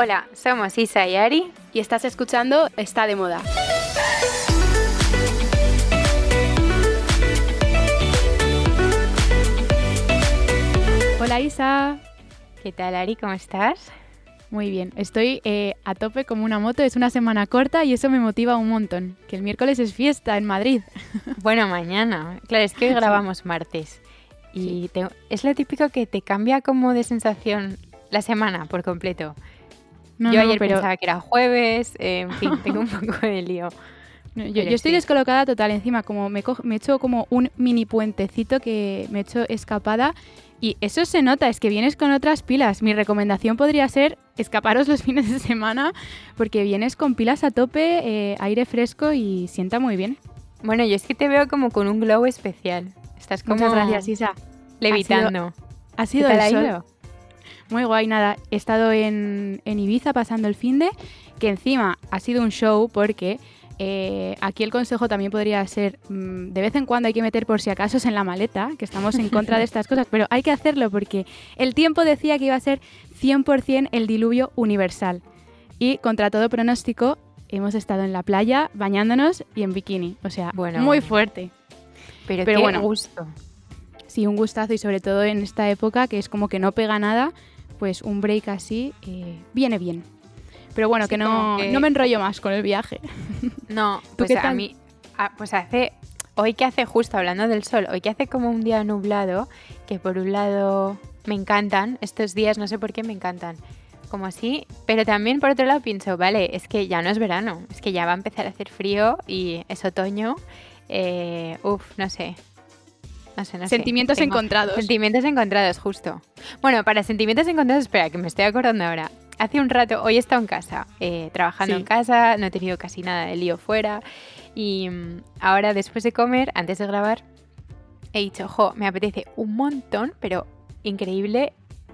Hola, somos Isa y Ari y estás escuchando Está de Moda. Hola Isa. ¿Qué tal Ari? ¿Cómo estás? Muy bien, estoy eh, a tope como una moto, es una semana corta y eso me motiva un montón, que el miércoles es fiesta en Madrid. Bueno, mañana, claro, es que hoy grabamos martes y es lo típico que te cambia como de sensación la semana por completo. Yo ayer pensaba que era jueves, en fin, tengo un poco de lío. yo, estoy descolocada total, encima como me, me he hecho como un mini puentecito que me he hecho escapada y eso se nota, es que vienes con otras pilas. Mi recomendación podría ser escaparos los fines de semana porque vienes con pilas a tope, eh, aire fresco y sienta muy bien. Bueno, yo es que te veo como con un glow especial. Estás como... Muchas gracias, Isa. Levitando. Ha sido, ha sido el sol. Muy guay, nada. He estado en, en Ibiza pasando el fin de, que encima ha sido un show porque eh, aquí el consejo también podría ser, mm, de vez en cuando hay que meter por si acaso en la maleta, que estamos en contra de estas cosas, pero hay que hacerlo porque el tiempo decía que iba a ser 100% el diluvio universal. Y contra todo pronóstico, hemos estado en la playa bañándonos y en bikini. O sea, bueno, muy fuerte. Pero, pero bueno, gusto. Sí, un gustazo y sobre todo en esta época que es como que no pega nada, pues un break así eh, viene bien. Pero bueno, que, no, no me enrollo más con el viaje. No, pues a mí, pues hace, hoy que hace justo hablando del sol, hoy que hace como un día nublado, que por un lado me encantan, estos días no sé por qué me encantan, como así, pero también por otro lado pienso, vale, es que ya no es verano, es que ya va a empezar a hacer frío y es otoño, eh, uf, no sé, no sé, no sentimientos encontrados. Sentimientos encontrados, justo. Bueno, para sentimientos encontrados, espera, que me estoy acordando ahora hace un rato, hoy he estado en casa, eh, trabajando en casa, no he tenido casi nada de lío fuera. Y mm, ahora, después de comer, antes de grabar, he dicho, ojo, me apetece un montón, pero increíble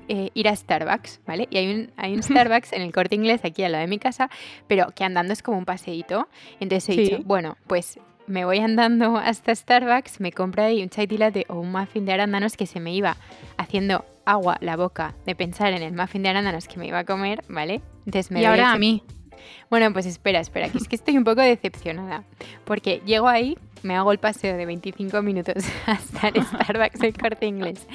eh, ir a Starbucks, ¿vale? Y hay un, hay un Starbucks en el corte inglés aquí al lado de mi casa, pero que andando es como un paseíto. Entonces he dicho, bueno, pues me voy andando hasta Starbucks, me compro ahí un chai latte o un muffin de arándanos que se me iba haciendo agua la boca de pensar en el muffin de arándanos que me iba a comer, ¿vale? Entonces me y ahora a mí. Bueno, pues espera, espera, que es que estoy un poco decepcionada. Porque llego ahí, me hago el paseo de 25 minutos hasta el Starbucks del corte inglés,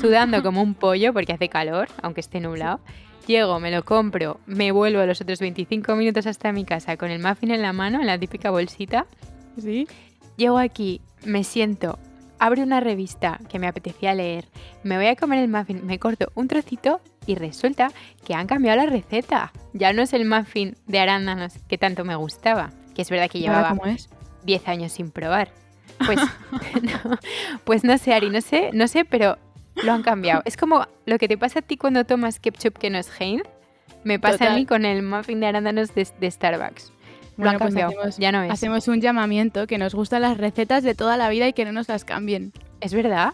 sudando como un pollo porque hace calor, aunque esté nublado. Llego, me lo compro, me vuelvo a los otros 25 minutos hasta mi casa con el muffin en la mano, en la típica bolsita. ¿Sí? Llego aquí, me siento, abro una revista que me apetecía leer, me voy a comer el muffin, me corto un trocito y resulta que han cambiado la receta. Ya no es el muffin de arándanos que tanto me gustaba, que es verdad que llevaba 10 años sin probar. Pues no, pues no sé, Ari, no sé, no sé, pero lo han cambiado. Es como lo que te pasa a ti cuando tomas ketchup que no es Heinz, me pasa a mí con el muffin de arándanos de Starbucks. Bueno, pues hacemos, ya no es. Hacemos un llamamiento que nos gustan las recetas de toda la vida y que no nos las cambien. Es verdad.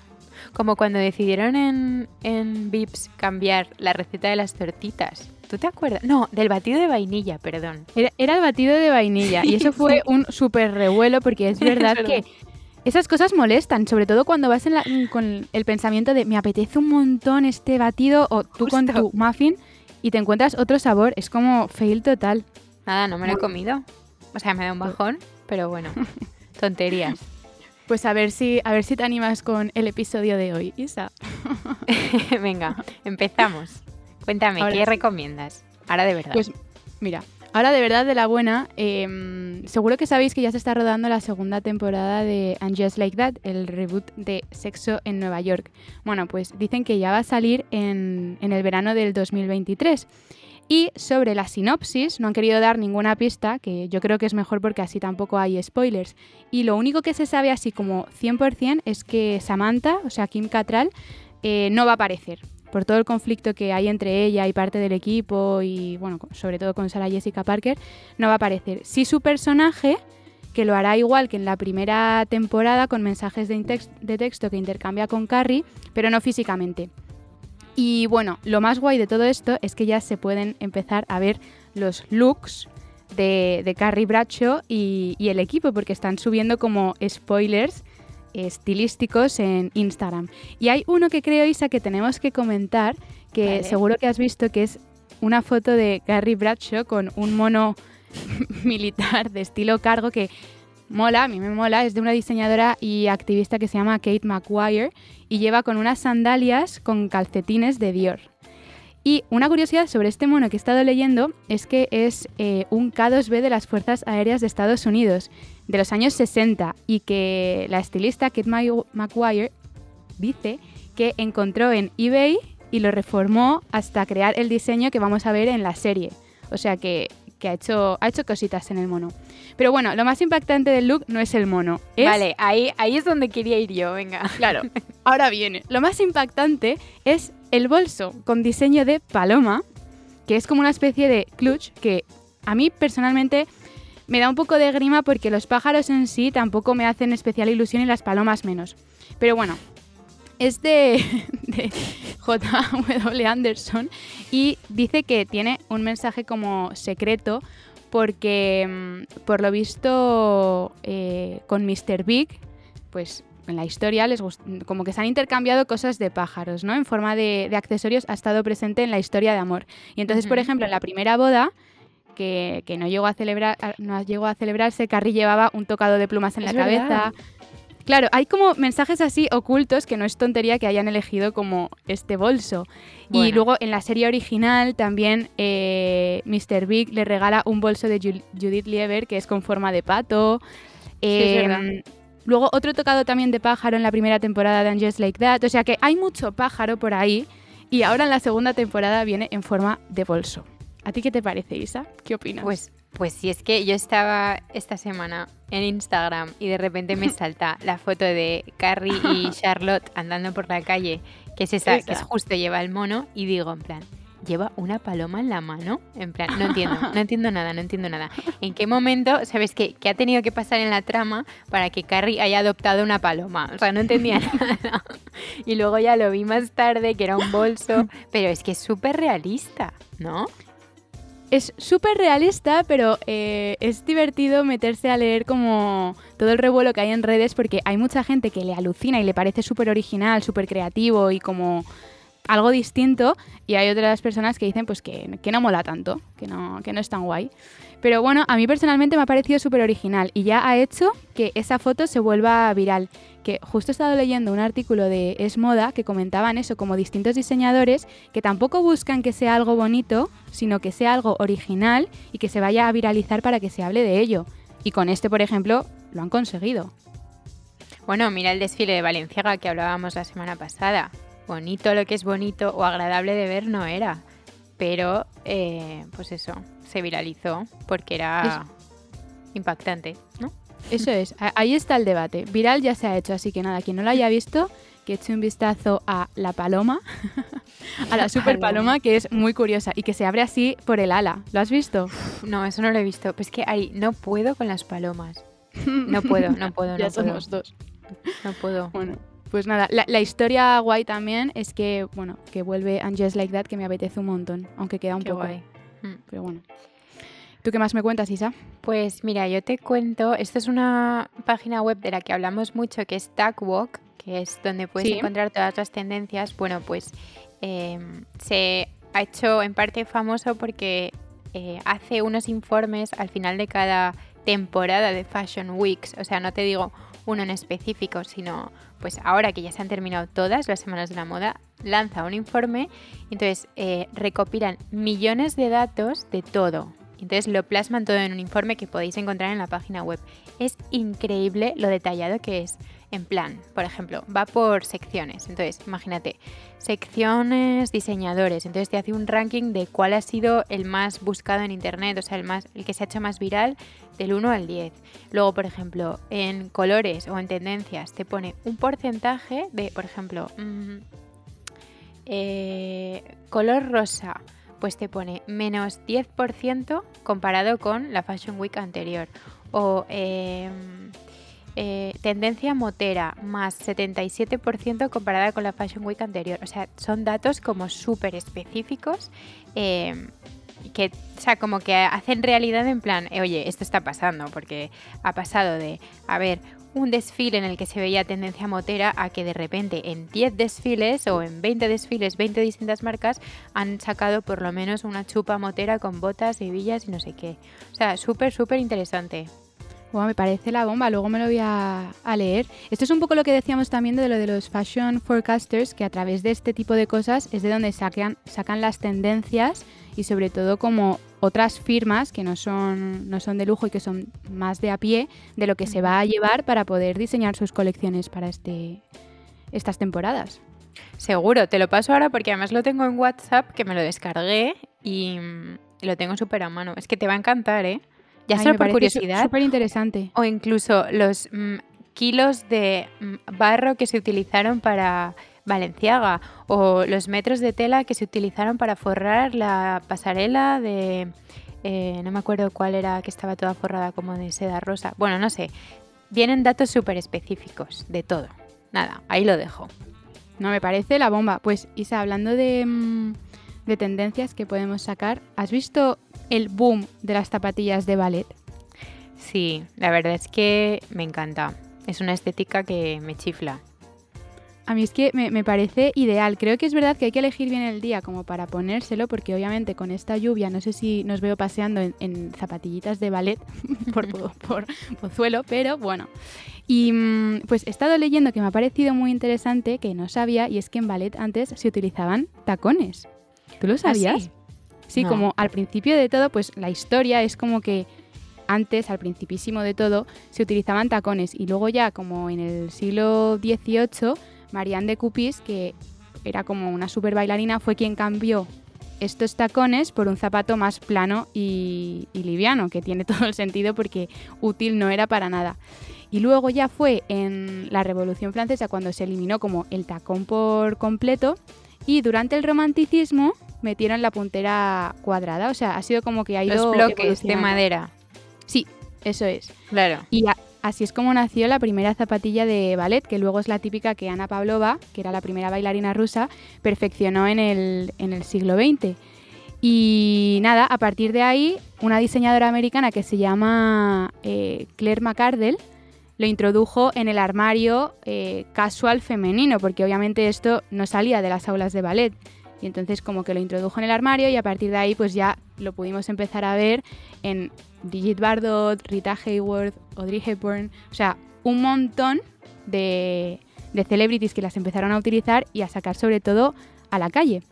Como cuando decidieron en, en Vips cambiar la receta de las tortitas. ¿Tú te acuerdas? No, del batido de vainilla, perdón. Era, el batido de vainilla y eso fue un súper revuelo porque es verdad, que esas cosas molestan, sobre todo cuando vas con el pensamiento de me apetece un montón este batido o tú con tu muffin y te encuentras otro sabor. Es como fail total. Nada, no me lo he comido. O sea, me da un bajón, pero bueno, tonterías. Pues a ver si a ver si te animas con el episodio de hoy, Isa. Venga, empezamos. Cuéntame, ¿qué recomiendas? Ahora de verdad. Pues mira, ahora de verdad de la buena, em, seguro que sabéis que ya se está rodando la segunda temporada de And Just Like That, el reboot de Sexo en Nueva York. Bueno, pues dicen que ya va a salir en, en el verano del 2023. Y sobre la sinopsis, no han querido dar ninguna pista, que yo creo que es mejor porque así tampoco hay spoilers. Y lo único que se sabe así como 100% es que Samantha, o sea, Kim Cattrall, eh, no va a aparecer. Por todo el conflicto que hay entre ella y parte del equipo, y bueno, sobre todo con Sarah Jessica Parker, no va a aparecer. Sí su personaje, que lo hará igual que en la primera temporada, con mensajes de, texto que intercambia con Carrie, pero no físicamente. Y bueno, lo más guay de todo esto es que ya se pueden empezar a ver los looks de, de Carrie Bradshaw y, el equipo, porque están subiendo como spoilers estilísticos en Instagram. Y hay uno que creo, Isa, que tenemos que comentar, que seguro que has visto, que es una foto de Gary Bradshaw con un mono militar de estilo cargo que mola, a mí me mola, es de una diseñadora y activista que se llama Kate McGuire y lleva con unas sandalias con calcetines de Dior. Y una curiosidad sobre este mono que he estado leyendo es que es eh, un K2B de las Fuerzas Aéreas de Estados Unidos, de los años 60, y que la estilista Kate McGuire dice que encontró en eBay y lo reformó hasta crear el diseño que vamos a ver en la serie. O sea que que ha hecho, ha hecho cositas en el mono. Pero bueno, lo más impactante del look no es el mono. Vale, ahí, ahí es donde quería ir yo, venga. Claro, ahora viene. Lo más impactante es el bolso con diseño de paloma, que es como una especie de clutch que a mí personalmente me da un poco de grima porque los pájaros en sí tampoco me hacen especial ilusión y las palomas menos. Pero bueno, es de, J.W. Anderson y dice que tiene un mensaje como secreto porque, mm, por lo visto, eh, con Mr. Big, pues en la historia les como que se han intercambiado cosas de pájaros, ¿no? En forma de, accesorios ha estado presente en la historia de amor. Y entonces, por ejemplo, en la primera boda, que, no, llegó a celebrar, no llegó a celebrarse, Carrie llevaba un tocado de plumas en la cabeza. Claro, hay como mensajes así ocultos que no es tontería que hayan elegido como este bolso. Y luego en la serie original también eh, Mr. Big le regala un bolso de Judith Lieber que es con forma de pato. Em, luego otro tocado también de pájaro en la primera temporada de Just Like That. O sea que hay mucho pájaro por ahí y ahora en la segunda temporada viene en forma de bolso. ¿A ti qué te parece, Isa? ¿Qué opinas? Pues pues si es que yo estaba esta semana en Instagram y de repente me salta la foto de Carrie y Charlotte andando por la calle, que es esa, que es justo lleva el mono, y digo en plan, lleva una paloma en la mano. En plan, no entiendo, no entiendo nada, no entiendo nada. ¿En qué momento, sabes qué, qué ha tenido que pasar en la trama para que Carrie haya adoptado una paloma? O sea, no entendía nada. Y luego ya lo vi más tarde, que era un bolso, pero es que es súper realista, ¿no? Es súper realista, pero eh, es divertido meterse a leer como todo el revuelo que hay en redes porque hay mucha gente que le alucina y le parece súper original, súper creativo y como algo distinto y hay otras personas que dicen pues que, que, no mola tanto, que no, que no es tan guay. Pero bueno, a mí personalmente me ha parecido súper original y ya ha hecho que esa foto se vuelva viral que justo he estado leyendo un artículo de Es Moda que comentaban eso, como distintos diseñadores que tampoco buscan que sea algo bonito, sino que sea algo original y que se vaya a viralizar para que se hable de ello. Y con este, por ejemplo, lo han conseguido. Bueno, mira el desfile de Valenciaga que hablábamos la semana pasada. Bonito lo que es bonito o agradable de ver no era. Pero, eh, pues eso, se viralizó porque era impactante, ¿no? Eso es, ahí está el debate. Viral ya se ha hecho, así que nada, quien no lo haya visto, que eche un vistazo a la paloma, a la super paloma, que es muy curiosa y que se abre así por el ala. ¿Lo has visto? No, eso no lo he visto. Pues que ahí no puedo con las palomas. No puedo, no puedo, ya somos dos. No puedo. Bueno, pues nada, la, historia guay también es que, bueno, que vuelve And Just Like That, que me apetece un montón, aunque queda un poco. Guay. Mm. Pero bueno. ¿Tú qué más me cuentas, Isa? Pues mira, yo te cuento, esta es una página web de la que hablamos mucho, que es Tagwalk, que es donde puedes encontrar todas las tendencias. Bueno, pues em, se ha hecho en parte famoso porque eh, hace unos informes al final de cada temporada de Fashion Weeks. O sea, no te digo uno en específico, sino pues ahora que ya se han terminado todas las semanas de la moda, lanza un informe entonces eh, recopilan millones de datos de todo, entonces lo plasman todo en un informe que podéis encontrar en la página web. Es increíble lo detallado que es. En plan, por ejemplo, va por secciones. Entonces, imagínate, secciones diseñadores. Entonces te hace un ranking de cuál ha sido el más buscado en internet, o sea, el más el que se ha hecho más viral del 1 al 10. Luego, por ejemplo, en colores o en tendencias te pone un porcentaje de, por ejemplo, mm, eh, color rosa pues te pone menos 10% comparado con la Fashion Week anterior. O em, eh, tendencia motera más 77% comparada con la Fashion Week anterior. O sea, son datos como súper específicos em, que, sea, como que hacen realidad en plan, eh, oye, esto está pasando, porque ha pasado de, a ver, un desfile en el que se veía tendencia motera a que de repente en 10 desfiles o en 20 desfiles, 20 distintas marcas han sacado por lo menos una chupa motera con botas, hebillas y no sé qué. O sea, súper, súper interesante. me parece la bomba, luego me lo voy a, a, leer. Esto es un poco lo que decíamos también de lo de los fashion forecasters, que a través de este tipo de cosas es de donde sacan las tendencias y sobre todo como otras firmas que no son, no son de lujo y que son más de a pie de lo que se va a llevar para poder diseñar sus colecciones para este, estas temporadas. Seguro, te lo paso ahora porque además lo tengo en WhatsApp, que me lo descargué y lo tengo súper a mano. Es que te va a encantar, ¿eh? Ya solo por curiosidad. Súper interesante. O incluso los mm, kilos de mm, barro que se utilizaron para Valenciaga o los metros de tela que se utilizaron para forrar la pasarela de... Eh, no me acuerdo cuál era, que estaba toda forrada como de seda rosa. Bueno, no sé. Vienen datos súper específicos de todo. Nada, ahí lo dejo. No, me parece la bomba. Pues Isa, hablando de, mm, de tendencias que podemos sacar, ¿has visto el boom de las zapatillas de ballet? Sí, la verdad es que me encanta. Es una estética que me chifla. A mí es que me, parece ideal. Creo que es verdad que hay que elegir bien el día como para ponérselo, porque obviamente con esta lluvia, no sé si nos veo paseando en, zapatillitas de ballet por, por, Pozuelo, pero bueno. Y mm, pues he estado leyendo que me ha parecido muy interesante, que no sabía, y es que en ballet antes se utilizaban tacones. ¿Tú lo ¿Ah, sabías? sí, como al principio de todo, pues la historia es como que antes, al principísimo de todo, se utilizaban tacones y luego ya como en el siglo XVIII Marianne de Cupis, que era como una super bailarina, fue quien cambió estos tacones por un zapato más plano y, liviano, que tiene todo el sentido porque útil no era para nada. Y luego ya fue en la Revolución Francesa cuando se eliminó como el tacón por completo y durante el romanticismo metieron la puntera cuadrada, o sea, ha sido como que ha ido... Los bloques de madera. Sí, eso es. Claro. Y Así es como nació la primera zapatilla de ballet, que luego es la típica que Ana Pavlova, que era la primera bailarina rusa, perfeccionó en el, siglo XX. Y nada, a partir de ahí, una diseñadora americana que se llama eh, Claire McCardell lo introdujo en el armario eh, casual femenino, porque obviamente esto no salía de las aulas de ballet. Y entonces como que lo introdujo en el armario y a partir de ahí pues ya lo pudimos empezar a ver en Brigitte Bardot, Rita Hayworth, Audrey Hepburn, o sea, un montón de, de celebrities que las empezaron a utilizar y a sacar sobre todo a la calle.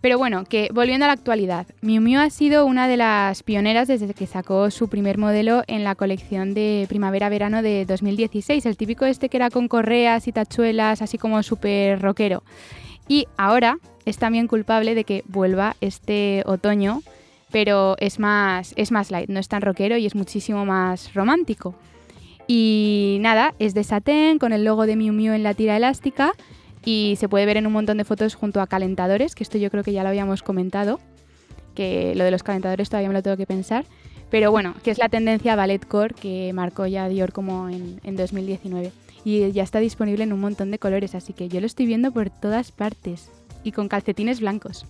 Pero bueno, que volviendo a la actualidad, Miu Miu ha sido una de las pioneras desde que sacó su primer modelo en la colección de primavera-verano de 2016, el típico este que era con correas y tachuelas, así como súper rockero. Y ahora es también culpable de que vuelva este otoño pero es más, es más light, no es tan rockero y es muchísimo más romántico. Y nada, es de satén con el logo de Miu Miu en la tira elástica y se puede ver en un montón de fotos junto a calentadores, que esto yo creo que ya lo habíamos comentado, que lo de los calentadores todavía me lo tengo que pensar. Pero bueno, que es la tendencia ballet core que marcó ya Dior como en, en 2019. Y ya está disponible en un montón de colores, así que yo lo estoy viendo por todas partes. Y con calcetines blancos.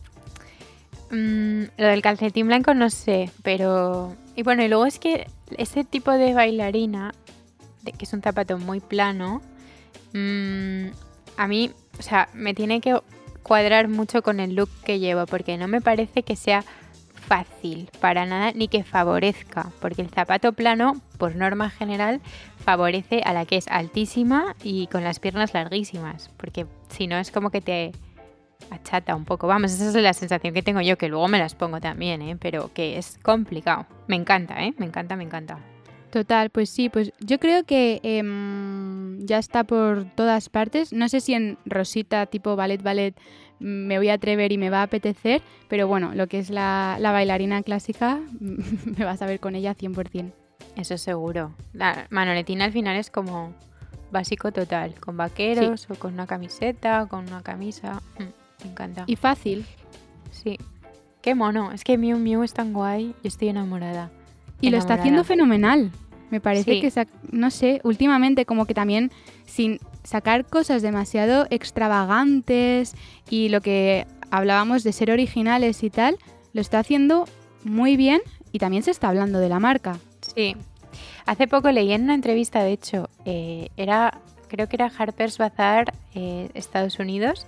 Mm, lo del calcetín blanco no sé, pero... Y bueno, y luego es que ese tipo de bailarina, de que es un zapato muy plano, mm, a mí, o sea, me tiene que cuadrar mucho con el look que llevo, porque no me parece que sea fácil para nada ni que favorezca, porque el zapato plano, por norma general, favorece a la que es altísima y con las piernas larguísimas, porque si no es como que te achata un poco. Vamos, esa es la sensación que tengo yo, que luego me las pongo también, ¿eh? pero que es complicado. Me encanta, ¿eh? Me encanta, me encanta. Total, pues sí, pues yo creo que em, ya está por todas partes. No sé si en Rosita tipo ballet ballet me voy a atrever y me va a apetecer, pero bueno, lo que es la, bailarina clásica me vas a ver con ella 100%. Eso seguro. La manoletina al final es como básico total, con vaqueros o con una camiseta, o con una camisa. Mm. Me encanta. Y fácil. Sí. Qué mono. Es que Miu Miu es tan guay. Yo estoy enamorada. Y lo está haciendo fenomenal. Me parece que, no sé, últimamente como que también sin sacar cosas demasiado extravagantes y lo que hablábamos de ser originales y tal, lo está haciendo muy bien y también se está hablando de la marca. Sí. Hace poco leí en una entrevista, de hecho, eh, era, creo que era Harper's Bazaar, eh, Estados Unidos,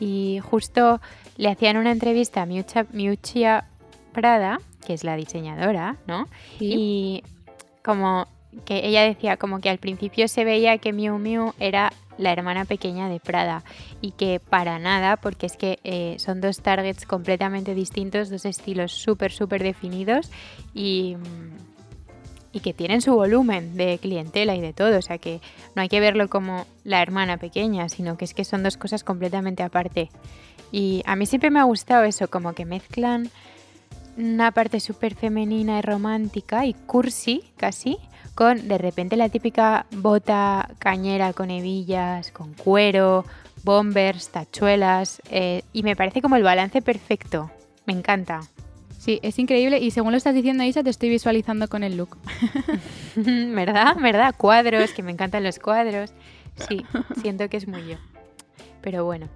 y justo le hacían una entrevista a Miuccia Prada, que es la diseñadora, ¿no? Y como que ella decía como que al principio se veía que Miu Miu era la hermana pequeña de Prada y que para nada, porque es que eh, son dos targets completamente distintos, dos estilos súper, súper definidos y, y que tienen su volumen de clientela y de todo, o sea que no hay que verlo como la hermana pequeña, sino que es que son dos cosas completamente aparte. Y a mí siempre me ha gustado eso, como que mezclan una parte súper femenina y romántica y cursi casi, con de repente la típica bota cañera con hebillas, con cuero, bombers, tachuelas, eh, y me parece como el balance perfecto. Me encanta. Sí, es increíble y según lo estás diciendo Isa, te estoy visualizando con el look. ¿Verdad? ¿Verdad? Cuadros, que me encantan los cuadros. Sí, siento que es muy yo. Pero bueno,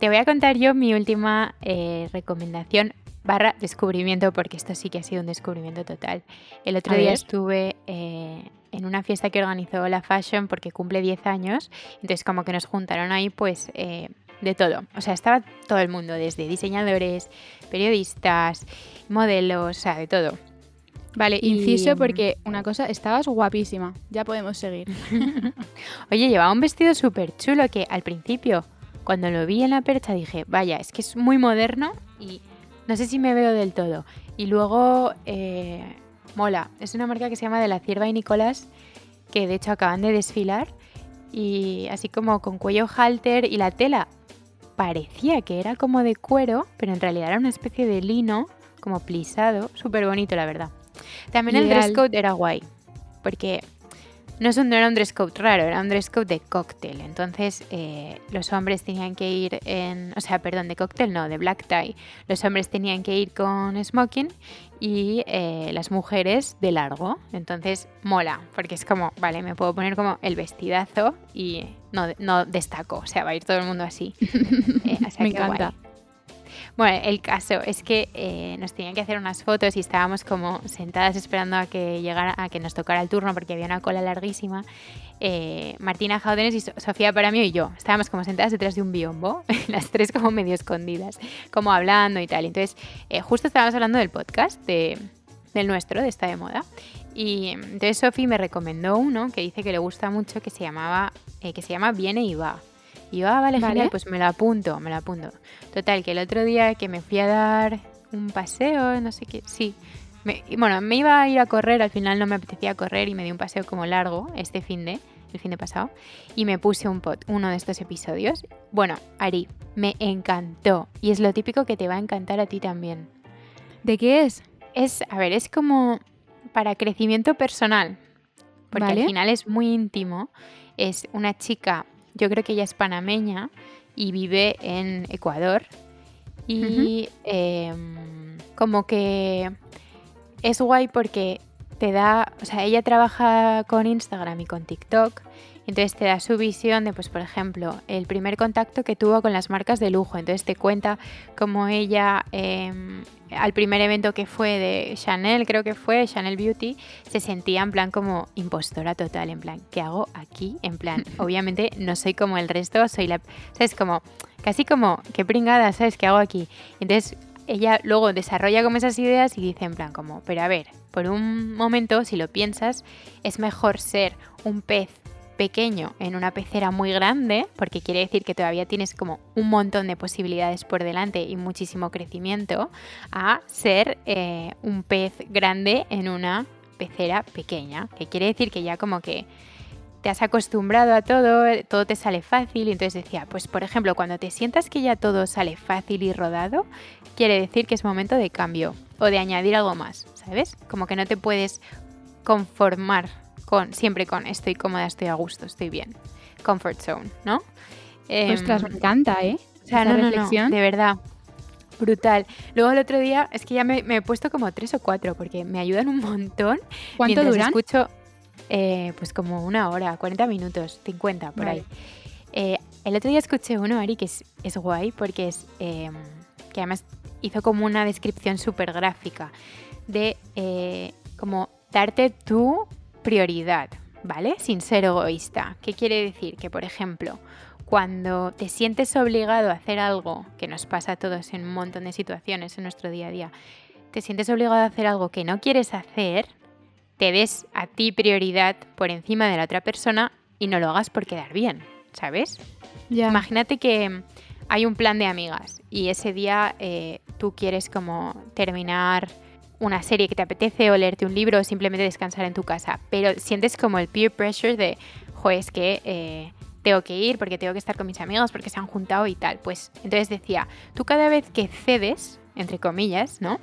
te voy a contar yo mi última eh, recomendación barra descubrimiento, porque esto sí que ha sido un descubrimiento total. El otro día estuve eh, en una fiesta que organizó la Fashion porque cumple 10 años, entonces como que nos juntaron ahí pues eh, de todo. O sea, estaba todo el mundo, desde diseñadores, periodistas, modelos, o sea, de todo. Vale, inciso porque una cosa, estabas guapísima, ya podemos seguir. Oye, llevaba un vestido súper chulo que al principio, cuando lo vi en la percha, dije, vaya, es que es muy moderno y no sé si me veo del todo. Y luego, eh, mola. Es una marca que se llama De la Cierva y Nicolás, que de hecho acaban de desfilar. Y así como con cuello halter y la tela parecía que era como de cuero, pero en realidad era una especie de lino, como plisado. Súper bonito, la verdad. También el dress code era guay, porque no, era un dress code raro, era un dress code de cóctel. Entonces eh, los hombres tenían que ir en, o sea, perdón, de cóctel no, de black tie. Los hombres tenían que ir con smoking y eh, las mujeres de largo. Entonces mola, porque es como, vale, me puedo poner como el vestidazo y no, no destaco, o sea, va a ir todo el mundo así. Eh, me encanta. Bueno, el caso es que eh, nos tenían que hacer unas fotos y estábamos como sentadas esperando a que llegara, a que nos tocara el turno porque había una cola larguísima. Eh, Martina Jaudenes y Sofía para mí y yo estábamos como sentadas detrás de un biombo, las tres como medio escondidas, como hablando y tal. Entonces, eh, justo estábamos hablando del podcast de, del nuestro, de esta de moda. Y entonces Sofía me recomendó uno que dice que le gusta mucho, que se llamaba, que se llama Viene y va. Y yo, ah, vale, genial, pues me lo apunto, me lo apunto. Total, que el otro día que me fui a dar un paseo, no sé qué, sí. bueno, me iba a ir a correr, al final no me apetecía correr y me di un paseo como largo este fin de, el fin de pasado, y me puse un pot, uno de estos episodios. Bueno, Ari, me encantó. Y es lo típico que te va a encantar a ti también. ¿De qué es? Es, a ver, es como para crecimiento personal. Porque al final es muy íntimo. Es una chica yo creo que ella es panameña y vive en Ecuador. Y em, como que es guay porque te da, o sea, ella trabaja con Instagram y con TikTok, entonces te da su visión de, pues, por ejemplo, el primer contacto que tuvo con las marcas de lujo, entonces te cuenta cómo ella em, al primer evento que fue de Chanel, creo que fue Chanel Beauty, se sentía en plan como impostora total, en plan, ¿qué hago aquí? En plan, obviamente no soy como el resto, soy la... ¿Sabes? Como, casi como, qué pringada, ¿sabes? ¿Qué hago aquí? Entonces ella luego desarrolla como esas ideas y dice en plan como, pero a ver, por un momento, si lo piensas, es mejor ser un pez pequeño en una pecera muy grande, porque quiere decir que todavía tienes como un montón de posibilidades por delante y muchísimo crecimiento, a ser eh, un pez grande en una pecera pequeña, que quiere decir que ya como que te has acostumbrado a todo, todo te sale fácil, y entonces decía, pues por ejemplo, cuando te sientas que ya todo sale fácil y rodado, quiere decir que es momento de cambio o de añadir algo más, ¿sabes? Como que no te puedes conformar con, siempre con estoy cómoda, estoy a gusto, estoy bien. Comfort zone, ¿no? Eh, Ostras, me encanta, ¿eh? O sea, no, no, no, de verdad. Brutal. Luego el otro día, es que ya me, he puesto como tres o cuatro porque me ayudan un montón. ¿Cuánto duran? escucho, eh, pues como una hora, 40 minutos, 50 por ahí. Eh, el otro día escuché uno, Ari, que es, es guay porque es, em, que además hizo como una descripción súper gráfica de eh, como darte tu prioridad, ¿vale? Sin ser egoísta. ¿Qué quiere decir? Que, por ejemplo, cuando te sientes obligado a hacer algo, que nos pasa a todos en un montón de situaciones en nuestro día a día, te sientes obligado a hacer algo que no quieres hacer, te des a ti prioridad por encima de la otra persona y no lo hagas por quedar bien, ¿sabes? Imagínate que hay un plan de amigas y ese día eh, tú quieres como terminar una serie que te apetece o leerte un libro o simplemente descansar en tu casa, pero sientes como el peer pressure de, joder, es que eh, tengo que ir porque tengo que estar con mis amigos porque se han juntado y tal. Pues entonces decía, tú cada vez que cedes, entre comillas, ¿no?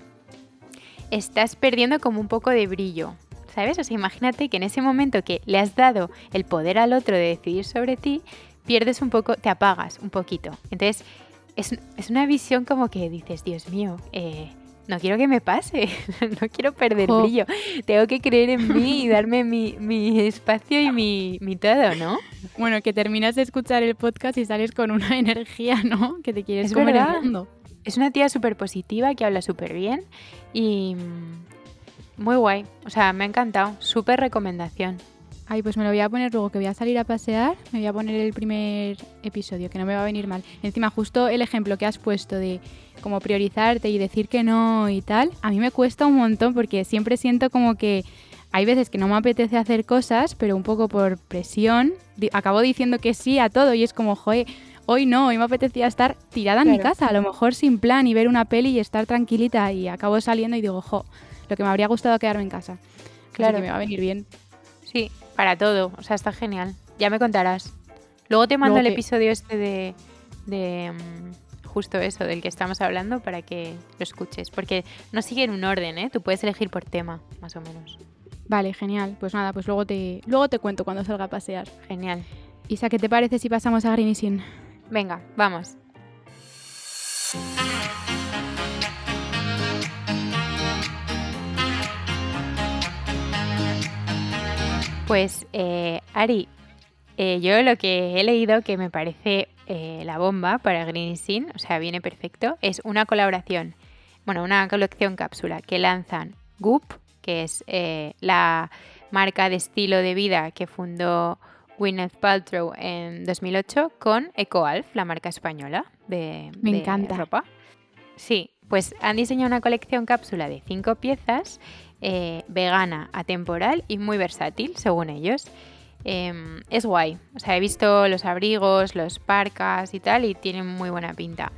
Estás perdiendo como un poco de brillo, ¿sabes? O sea, imagínate que en ese momento que le has dado el poder al otro de decidir sobre ti, pierdes un poco, te apagas un poquito. Entonces, es, es una visión como que dices, Dios mío, eh, no quiero que me pase, no quiero perder brillo, tengo que creer en mí y darme mi, mi espacio y mi, mi, todo, ¿no? Bueno, que terminas de escuchar el podcast y sales con una energía, ¿no? Que te quieres comer el mundo. Es una tía súper positiva que habla súper bien y muy guay. O sea, me ha encantado. Súper recomendación. Ay, pues me lo voy a poner luego que voy a salir a pasear. Me voy a poner el primer episodio, que no me va a venir mal. Encima, justo el ejemplo que has puesto de como priorizarte y decir que no y tal, a mí me cuesta un montón porque siempre siento como que hay veces que no me apetece hacer cosas, pero un poco por presión, acabo diciendo que sí a todo y es como, joder, hoy no, hoy me apetecía estar tirada en mi casa, a lo mejor sin plan y ver una peli y estar tranquilita y acabo saliendo y digo, jo, lo que me habría gustado quedarme en casa. Claro. que me va a venir bien. Sí, para todo. O sea, está genial. Ya me contarás. Luego te mando el episodio este de, de mm, justo eso, del que estamos hablando, para que lo escuches. Porque no sigue en un orden, ¿eh? Tú puedes elegir por tema, más o menos. Vale, genial. Pues nada, pues luego te, luego te cuento cuando salga a pasear. Genial. Isa, ¿qué te parece si pasamos a Green Sin? Venga, vamos. Pues eh, Ari, eh, yo lo que he leído que me parece eh, la bomba para Green Sin, o sea, viene perfecto, es una colaboración, bueno, una colección cápsula que lanzan Goop, que es la marca de estilo de vida que fundó Gwyneth Paltrow en 2008 con EcoAlf, la marca española de, me encanta. ropa. Sí, pues han diseñado una colección cápsula de cinco piezas eh, vegana, atemporal y muy versátil, según ellos. Em, es guay. O sea, he visto los abrigos, los parcas y tal, y tienen muy buena pinta.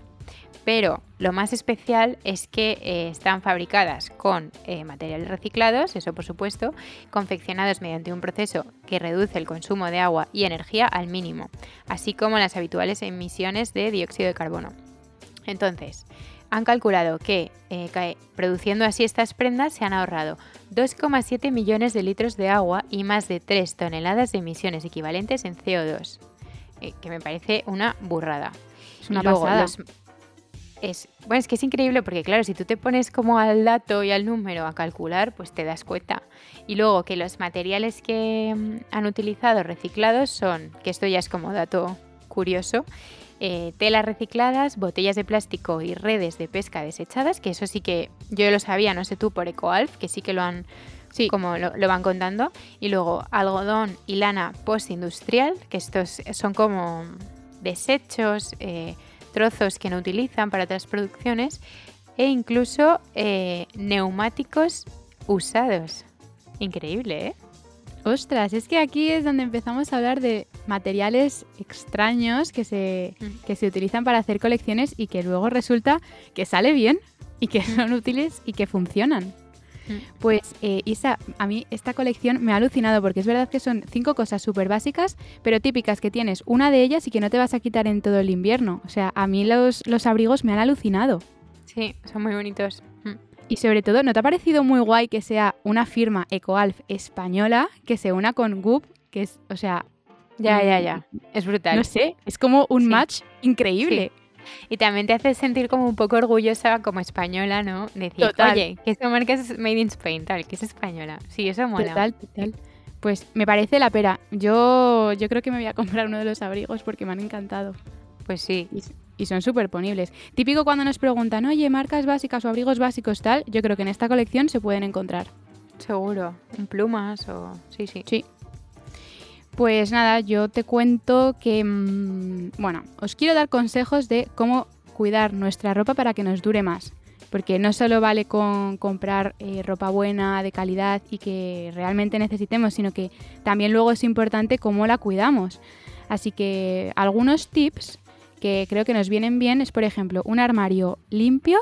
Pero lo más especial es que eh, están fabricadas con eh, materiales reciclados, eso por supuesto, confeccionados mediante un proceso que reduce el consumo de agua y energía al mínimo, así como las habituales emisiones de dióxido de carbono. Entonces, han calculado que eh, produciendo así estas prendas se han ahorrado 2,7 millones de litros de agua y más de 3 toneladas de emisiones equivalentes en CO2, eh, que me parece una burrada. Es una pasada. es, bueno, es que es increíble porque claro, si tú te pones como al dato y al número a calcular, pues te das cuenta. Y luego que los materiales que mm, han utilizado reciclados son, que esto ya es como dato curioso, eh, telas recicladas, botellas de plástico y redes de pesca desechadas, que eso sí que yo lo sabía, no sé tú, por EcoAlf, que sí que lo han, sí, como lo, van contando. Y luego algodón y lana postindustrial, que estos son como desechos, eh, trozos que no utilizan para otras producciones, e incluso eh, neumáticos usados. Increíble, ¿eh? Ostras, es que aquí es donde empezamos a hablar de materiales extraños que se, mm. se utilizan para hacer colecciones y que luego resulta que sale bien y que son útiles y que funcionan. Pues eh, Isa, a mí esta colección me ha alucinado porque es verdad que son cinco cosas súper básicas, pero típicas que tienes una de ellas y que no te vas a quitar en todo el invierno. O sea, a mí los, los abrigos me han alucinado. Sí, son muy bonitos. Y sobre todo, ¿no te ha parecido muy guay que sea una firma EcoAlf española que se una con Goop? Que es, o sea... Ya, ya, ya. Es brutal. No sé, es como un match increíble. Y también te hace sentir como un poco orgullosa como española, ¿no? Decir, oye, que esta marca es made in Spain, tal, que es española. Sí, eso mola. Total, total. Pues me parece la pera. Yo, yo creo que me voy a comprar uno de los abrigos porque me han encantado. Pues sí. Y son súper ponibles. Típico cuando nos preguntan, oye, marcas básicas o abrigos básicos tal, yo creo que en esta colección se pueden encontrar. Seguro, en plumas o... Sí, sí. Sí. Pues nada, yo te cuento que, mm, bueno, os quiero dar consejos de cómo cuidar nuestra ropa para que nos dure más. Porque no solo vale con comprar eh, ropa buena, de calidad y que realmente necesitemos, sino que también luego es importante cómo la cuidamos. Así que algunos tips que creo que nos vienen bien es, por ejemplo, un armario limpio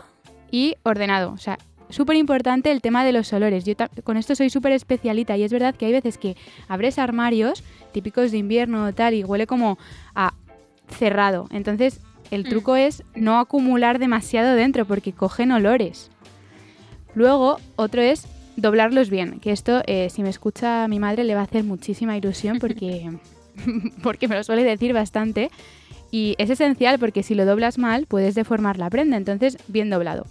y ordenado. O sea, súper importante el tema de los olores. Yo con esto soy súper especialita y es verdad que hay veces que abres armarios típicos de invierno o tal y huele como a cerrado. Entonces, el mm. truco es no acumular demasiado dentro porque cogen olores. Luego, otro es doblarlos bien, que esto, eh, si me escucha mi madre, le va a hacer muchísima ilusión porque, porque me lo suele decir bastante. Y es esencial porque si lo doblas mal puedes deformar la prenda, entonces bien doblado.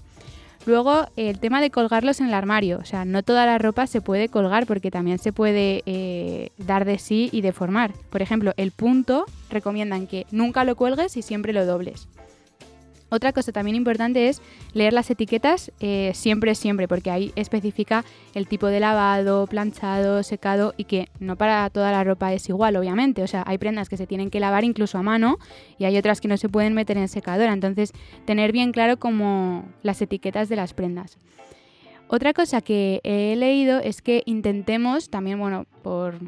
Luego, el tema de colgarlos en el armario. O sea, no toda la ropa se puede colgar porque también se puede eh, dar de sí y deformar. Por ejemplo, el punto recomiendan que nunca lo cuelgues y siempre lo dobles. Otra cosa también importante es leer las etiquetas eh, siempre, siempre, porque ahí especifica el tipo de lavado, planchado, secado y que no para toda la ropa es igual, obviamente. O sea, hay prendas que se tienen que lavar incluso a mano y hay otras que no se pueden meter en secadora. Entonces, tener bien claro como las etiquetas de las prendas. Otra cosa que he leído es que intentemos también, bueno, por,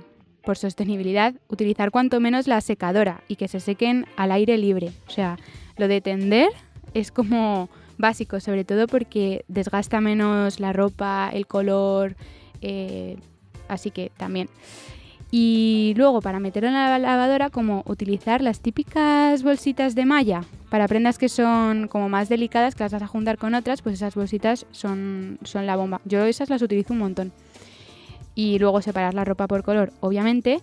por sostenibilidad, utilizar cuanto menos la secadora y que se sequen al aire libre. O sea, lo de tender es como básico, sobre todo porque desgasta menos la ropa, el color, eh, así que también. Y luego para meterlo en la lavadora, como utilizar las típicas bolsitas de malla para prendas que son como más delicadas, que las vas a juntar con otras, pues esas bolsitas son, son la bomba. Yo esas las utilizo un montón. Y luego separar la ropa por color, obviamente.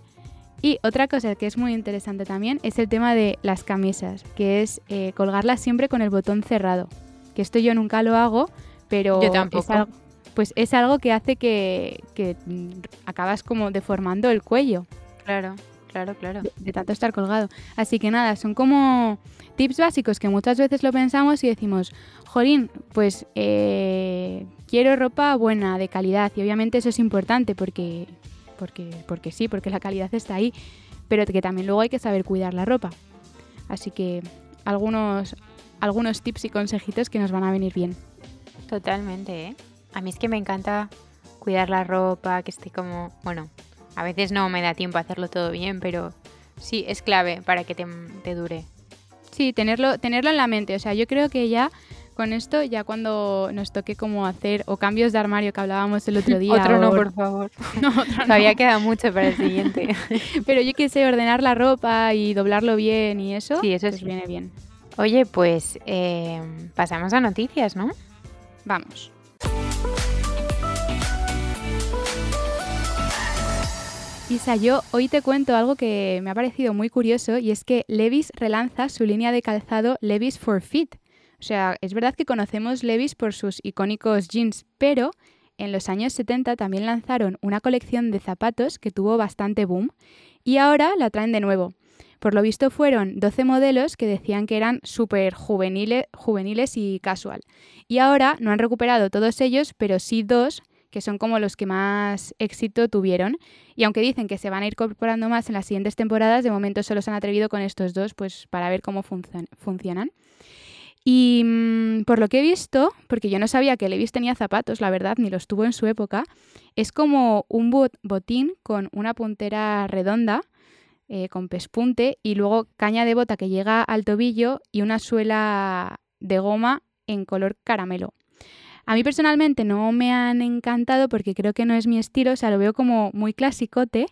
Y otra cosa que es muy interesante también es el tema de las camisas, que es eh, colgarlas siempre con el botón cerrado. Que esto yo nunca lo hago, pero Es algo, pues es algo que hace que, acabas como deformando el cuello. Claro, claro, claro. De, tanto estar colgado. Así que nada, son como tips básicos que muchas veces lo pensamos y decimos, Jolín, pues eh, quiero ropa buena, de calidad. Y obviamente eso es importante porque porque, porque sí, porque la calidad está ahí, pero que también luego hay que saber cuidar la ropa. Así que algunos, algunos tips y consejitos que nos van a venir bien. Totalmente, ¿eh? A mí es que me encanta cuidar la ropa, que esté como, bueno, a veces no me da tiempo a hacerlo todo bien, pero sí, es clave para que te, te dure. Sí, tenerlo, tenerlo en la mente. O sea, yo creo que ya con esto ya cuando nos toque como hacer o cambios de armario que hablábamos el otro día. otro no, por favor. no, Todavía queda mucho para el siguiente. Pero yo qué sé, ordenar la ropa y doblarlo bien y eso. Sí, eso pues viene bien. Oye, pues eh, pasamos a noticias, ¿no? Vamos. Isa, yo hoy te cuento algo que me ha parecido muy curioso y es que Levis relanza su línea de calzado Levis for Fit. O sea, es verdad que conocemos Levis por sus icónicos jeans, pero en los años 70 también lanzaron una colección de zapatos que tuvo bastante boom y ahora la traen de nuevo. Por lo visto fueron 12 modelos que decían que eran súper juveniles, juveniles y casual. Y ahora no han recuperado todos ellos, pero sí dos que son como los que más éxito tuvieron. Y aunque dicen que se van a ir incorporando más en las siguientes temporadas, de momento solo se han atrevido con estos dos, pues para ver cómo funcionan. Y mm, por lo que he visto, porque yo no sabía que Levis tenía zapatos, la verdad, ni los tuvo en su época, es como un botín con una puntera redonda, eh, con pespunte, y luego caña de bota que llega al tobillo y una suela de goma en color caramelo. A mí personalmente no me han encantado porque creo que no es mi estilo, o sea, lo veo como muy clasicote,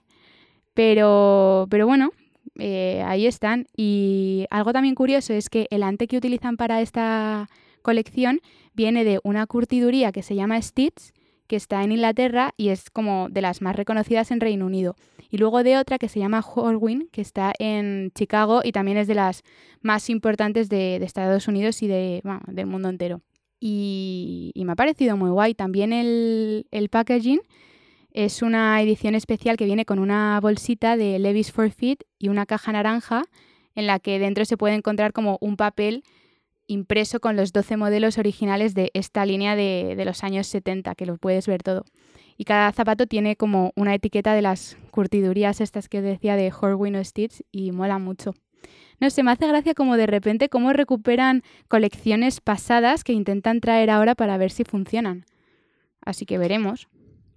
pero, pero bueno, eh, ahí están. Y algo también curioso es que el ante que utilizan para esta colección viene de una curtiduría que se llama Stitch, que está en Inglaterra y es como de las más reconocidas en Reino Unido. Y luego de otra que se llama Horwin, que está en Chicago y también es de las más importantes de, Estados Unidos y de, del mundo entero. Y, me ha parecido muy guay. También el, el packaging es una edición especial que viene con una bolsita de Levis for Fit y una caja naranja en la que dentro se puede encontrar como un papel impreso con los 12 modelos originales de esta línea de, los años 70, que lo puedes ver todo. Y cada zapato tiene como una etiqueta de las curtidurías estas que decía de Horwin Stitch y mola mucho. No sé, me hace gracia como de repente cómo recuperan colecciones pasadas que intentan traer ahora para ver si funcionan. Así que veremos.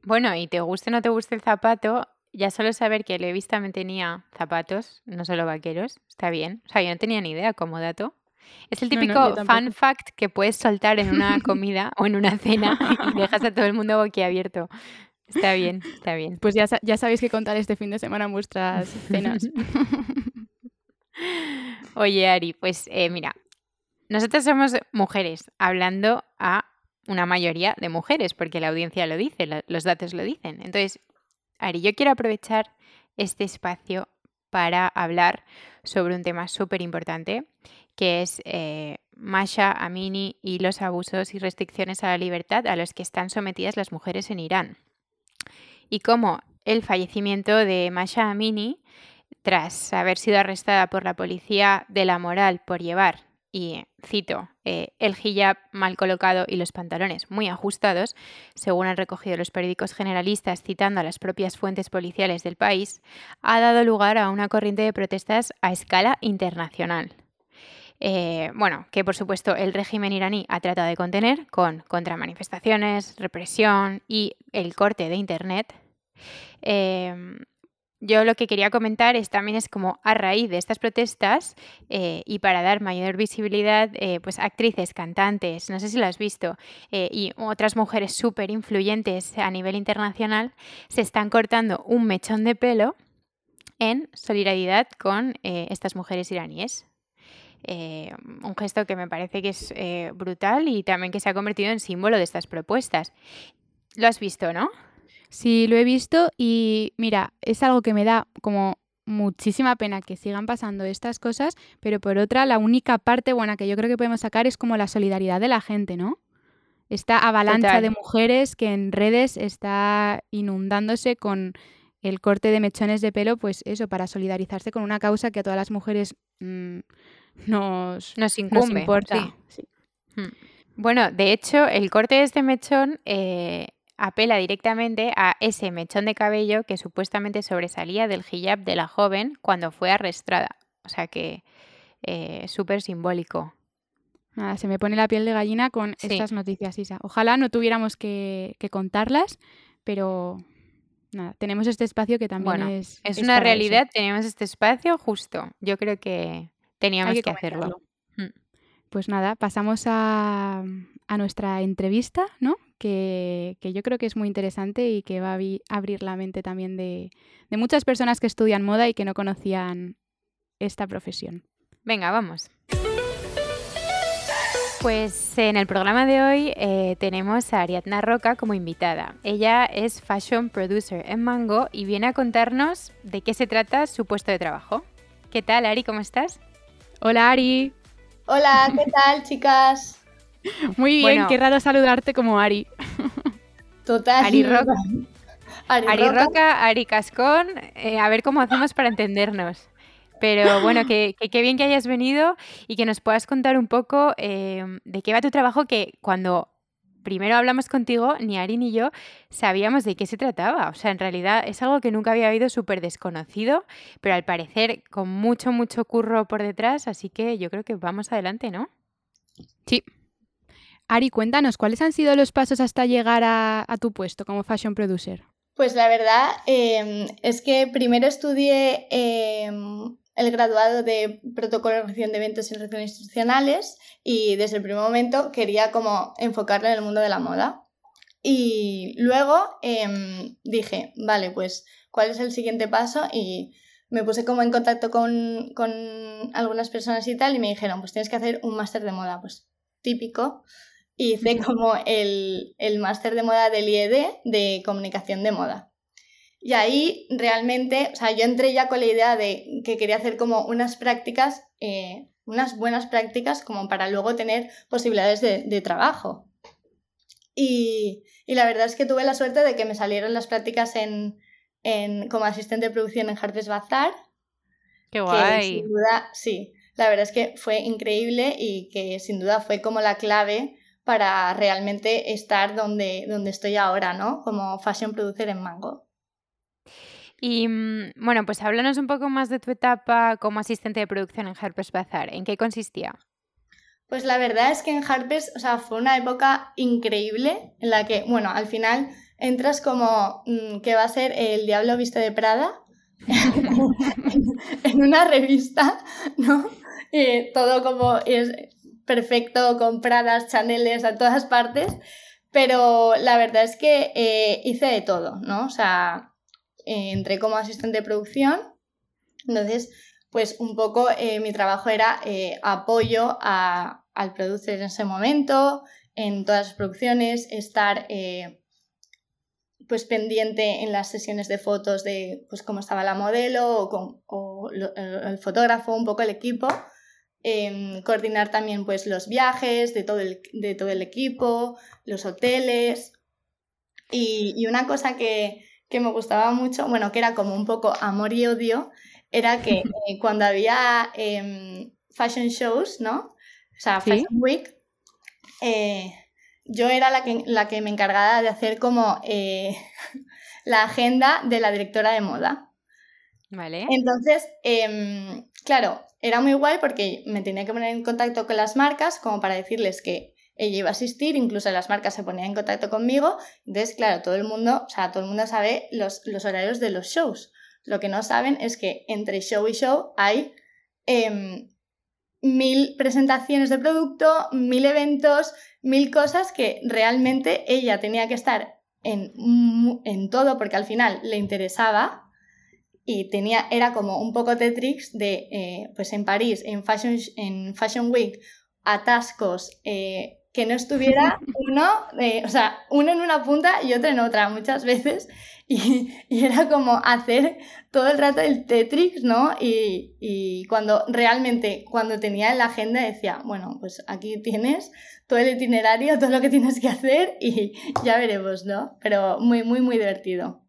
Bueno, y te guste o no te guste el zapato, ya solo saber que Levis también tenía zapatos, no solo vaqueros, está bien. O sea, yo no tenía ni idea como dato. Es el típico fun fact que puedes soltar en una comida o en una cena y dejas a todo el mundo boquiabierto. Está bien, está bien. Pues ya, ya sabéis que contar este fin de semana en vuestras cenas. Oye, Ari, pues eh, mira, nosotras somos mujeres hablando a una mayoría de mujeres, porque la audiencia lo dice, los datos lo dicen. Entonces, Ari, yo quiero aprovechar este espacio para hablar sobre un tema súper importante, que es eh, Masha Amini y los abusos y restricciones a la libertad a los que están sometidas las mujeres en Irán. Y cómo el fallecimiento de Masha Amini tras haber sido arrestada por la policía de la moral por llevar, y cito, eh, el hijab mal colocado y los pantalones muy ajustados, según han recogido los periódicos generalistas citando a las propias fuentes policiales del país, ha dado lugar a una corriente de protestas a escala internacional. Eh, bueno, que por supuesto el régimen iraní ha tratado de contener con contramanifestaciones, represión y el corte de Internet. Eh, yo lo que quería comentar es también es como a raíz de estas protestas eh, y para dar mayor visibilidad, eh, pues actrices, cantantes, no sé si lo has visto, eh, y otras mujeres súper influyentes a nivel internacional se están cortando un mechón de pelo en solidaridad con estas mujeres iraníes. un gesto que me parece que es brutal y también que se ha convertido en símbolo de estas propuestas. Lo has visto, ¿no? Sí, lo he visto y mira, es algo que me da como muchísima pena que sigan pasando estas cosas, pero por otra, la única parte buena que yo creo que podemos sacar es como la solidaridad de la gente, ¿no? Esta avalancha de mujeres que en redes está inundándose con el corte de mechones de pelo, pues eso, para solidarizarse con una causa que a todas las mujeres mm, nos, nos, incumbe, importa. Hmm. Bueno, de hecho, el corte de este mechón eh, apela directamente a ese mechón de cabello que supuestamente sobresalía del hijab de la joven cuando fue arrestada. O sea que eh, súper simbólico. Nada, se me pone la piel de gallina con estas noticias, Isa. Ojalá no tuviéramos que, contarlas, pero nada, tenemos este espacio que también es... Es, una realidad, tenemos este espacio justo. Yo creo que teníamos que, hacerlo. Mm. Pues nada, pasamos a, a nuestra entrevista, ¿no? Que, yo creo que es muy interesante y que va a abrir la mente también de, muchas personas que estudian moda y que no conocían esta profesión. Venga, vamos. Pues en el programa de hoy eh, tenemos a Ariadna Roca como invitada. Ella es fashion producer en Mango y viene a contarnos de qué se trata su puesto de trabajo. ¿Qué tal, Ari? ¿Cómo estás? Hola, Ari. Hola, ¿qué tal, chicas? Muy bien, qué raro saludarte como Ari. Total. Ari Roca. Ari, Roca. Ari Cascón. Eh, a ver cómo hacemos para entendernos. Pero bueno, que, qué bien que hayas venido y que nos puedas contar un poco eh, de qué va tu trabajo, que cuando primero hablamos contigo, ni Ari ni yo sabíamos de qué se trataba. O sea, en realidad es algo que nunca había oído súper desconocido, pero al parecer con mucho, mucho curro por detrás, así que yo creo que vamos adelante, ¿no? Sí, Ari, cuéntanos, ¿cuáles han sido los pasos hasta llegar a, tu puesto como fashion producer? Pues la verdad em, es que primero estudié em, el graduado de protocolo de organización de eventos y relaciones institucionales y desde el primer momento quería como enfocarlo en el mundo de la moda. Y luego em, dije, vale, pues, ¿cuál es el siguiente paso? Y me puse como en contacto con, con algunas personas y tal y me dijeron, pues tienes que hacer un máster de moda, pues típico hice como el, máster de moda del IED de comunicación de moda. Y ahí realmente, o sea, yo entré ya con la idea de que quería hacer como unas prácticas, eh, unas buenas prácticas como para luego tener posibilidades de, trabajo. Y, la verdad es que tuve la suerte de que me salieron las prácticas en, como asistente de producción en Harper's Bazaar. Qué guay. Que sin duda, sí, la verdad es que fue increíble y que sin duda fue como la clave para realmente estar donde, donde estoy ahora, ¿no? Como fashion producer en Mango. Y mm, bueno, pues háblanos un poco más de tu etapa como asistente de producción en Harper's Bazaar. ¿En qué consistía? Pues la verdad es que en Harper's, o sea, fue una época increíble en la que, bueno, al final entras como mm, que va a ser el Diablo Visto de Prada en una revista, ¿no? Y todo como es perfecto, compradas, chaneles a todas partes, pero la verdad es que eh, hice de todo, ¿no? O sea, entré como asistente de producción, entonces, pues un poco eh, mi trabajo era eh, apoyo al producer en ese momento, en todas las producciones, estar pues pendiente en las sesiones de fotos de pues cómo estaba la modelo o, o el fotógrafo, un poco el equipo Em, coordinar también pues, los viajes de todo el, de todo el equipo, los hoteles. Y, una cosa que, me gustaba mucho, bueno, que era como un poco amor y odio, era que eh, cuando había em, fashion shows, ¿no? O sea, Fashion Week, eh, yo era la que, la que me encargaba de hacer como eh, la agenda de la directora de moda. Vale. Entonces, em, claro, era muy guay porque me tenía que poner en contacto con las marcas como para decirles que ella iba a asistir, incluso las marcas se ponían en contacto conmigo. Entonces, claro, todo el mundo, o sea, todo el mundo sabe los, horarios de los shows. Lo que no saben es que entre show y show hay em, mil presentaciones de producto, mil eventos, mil cosas que realmente ella tenía que estar en, en todo porque al final le interesaba y tenía, era como un poco Tetrix de, eh, pues en París, en Fashion, en Fashion Week, atascos, eh, que no estuviera uno, eh, o sea, uno en una punta y otro en otra muchas veces. Y, era como hacer todo el rato el Tetrix, ¿no? Y, y, cuando realmente, cuando tenía en la agenda decía, bueno, pues aquí tienes todo el itinerario, todo lo que tienes que hacer y ya veremos, ¿no? Pero muy, muy, muy divertido.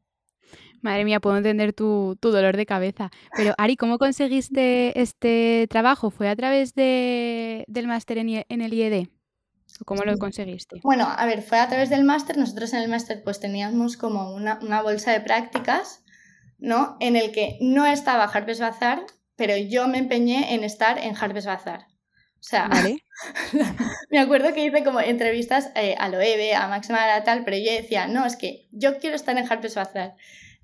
Madre mía, puedo entender tu, dolor de cabeza. Pero Ari, ¿cómo conseguiste este trabajo? ¿Fue a través de, del máster en, el IED? ¿Cómo lo conseguiste? Bueno, a ver, fue a través del máster. Nosotros en el máster pues teníamos como una, bolsa de prácticas, ¿no? En el que no estaba Harvest Bazaar, pero yo me empeñé en estar en Harvest Bazaar. O sea, me acuerdo que hice como entrevistas eh, a Loewe, a Máxima tal, pero yo decía, no, es que yo quiero estar en Harvest Bazaar.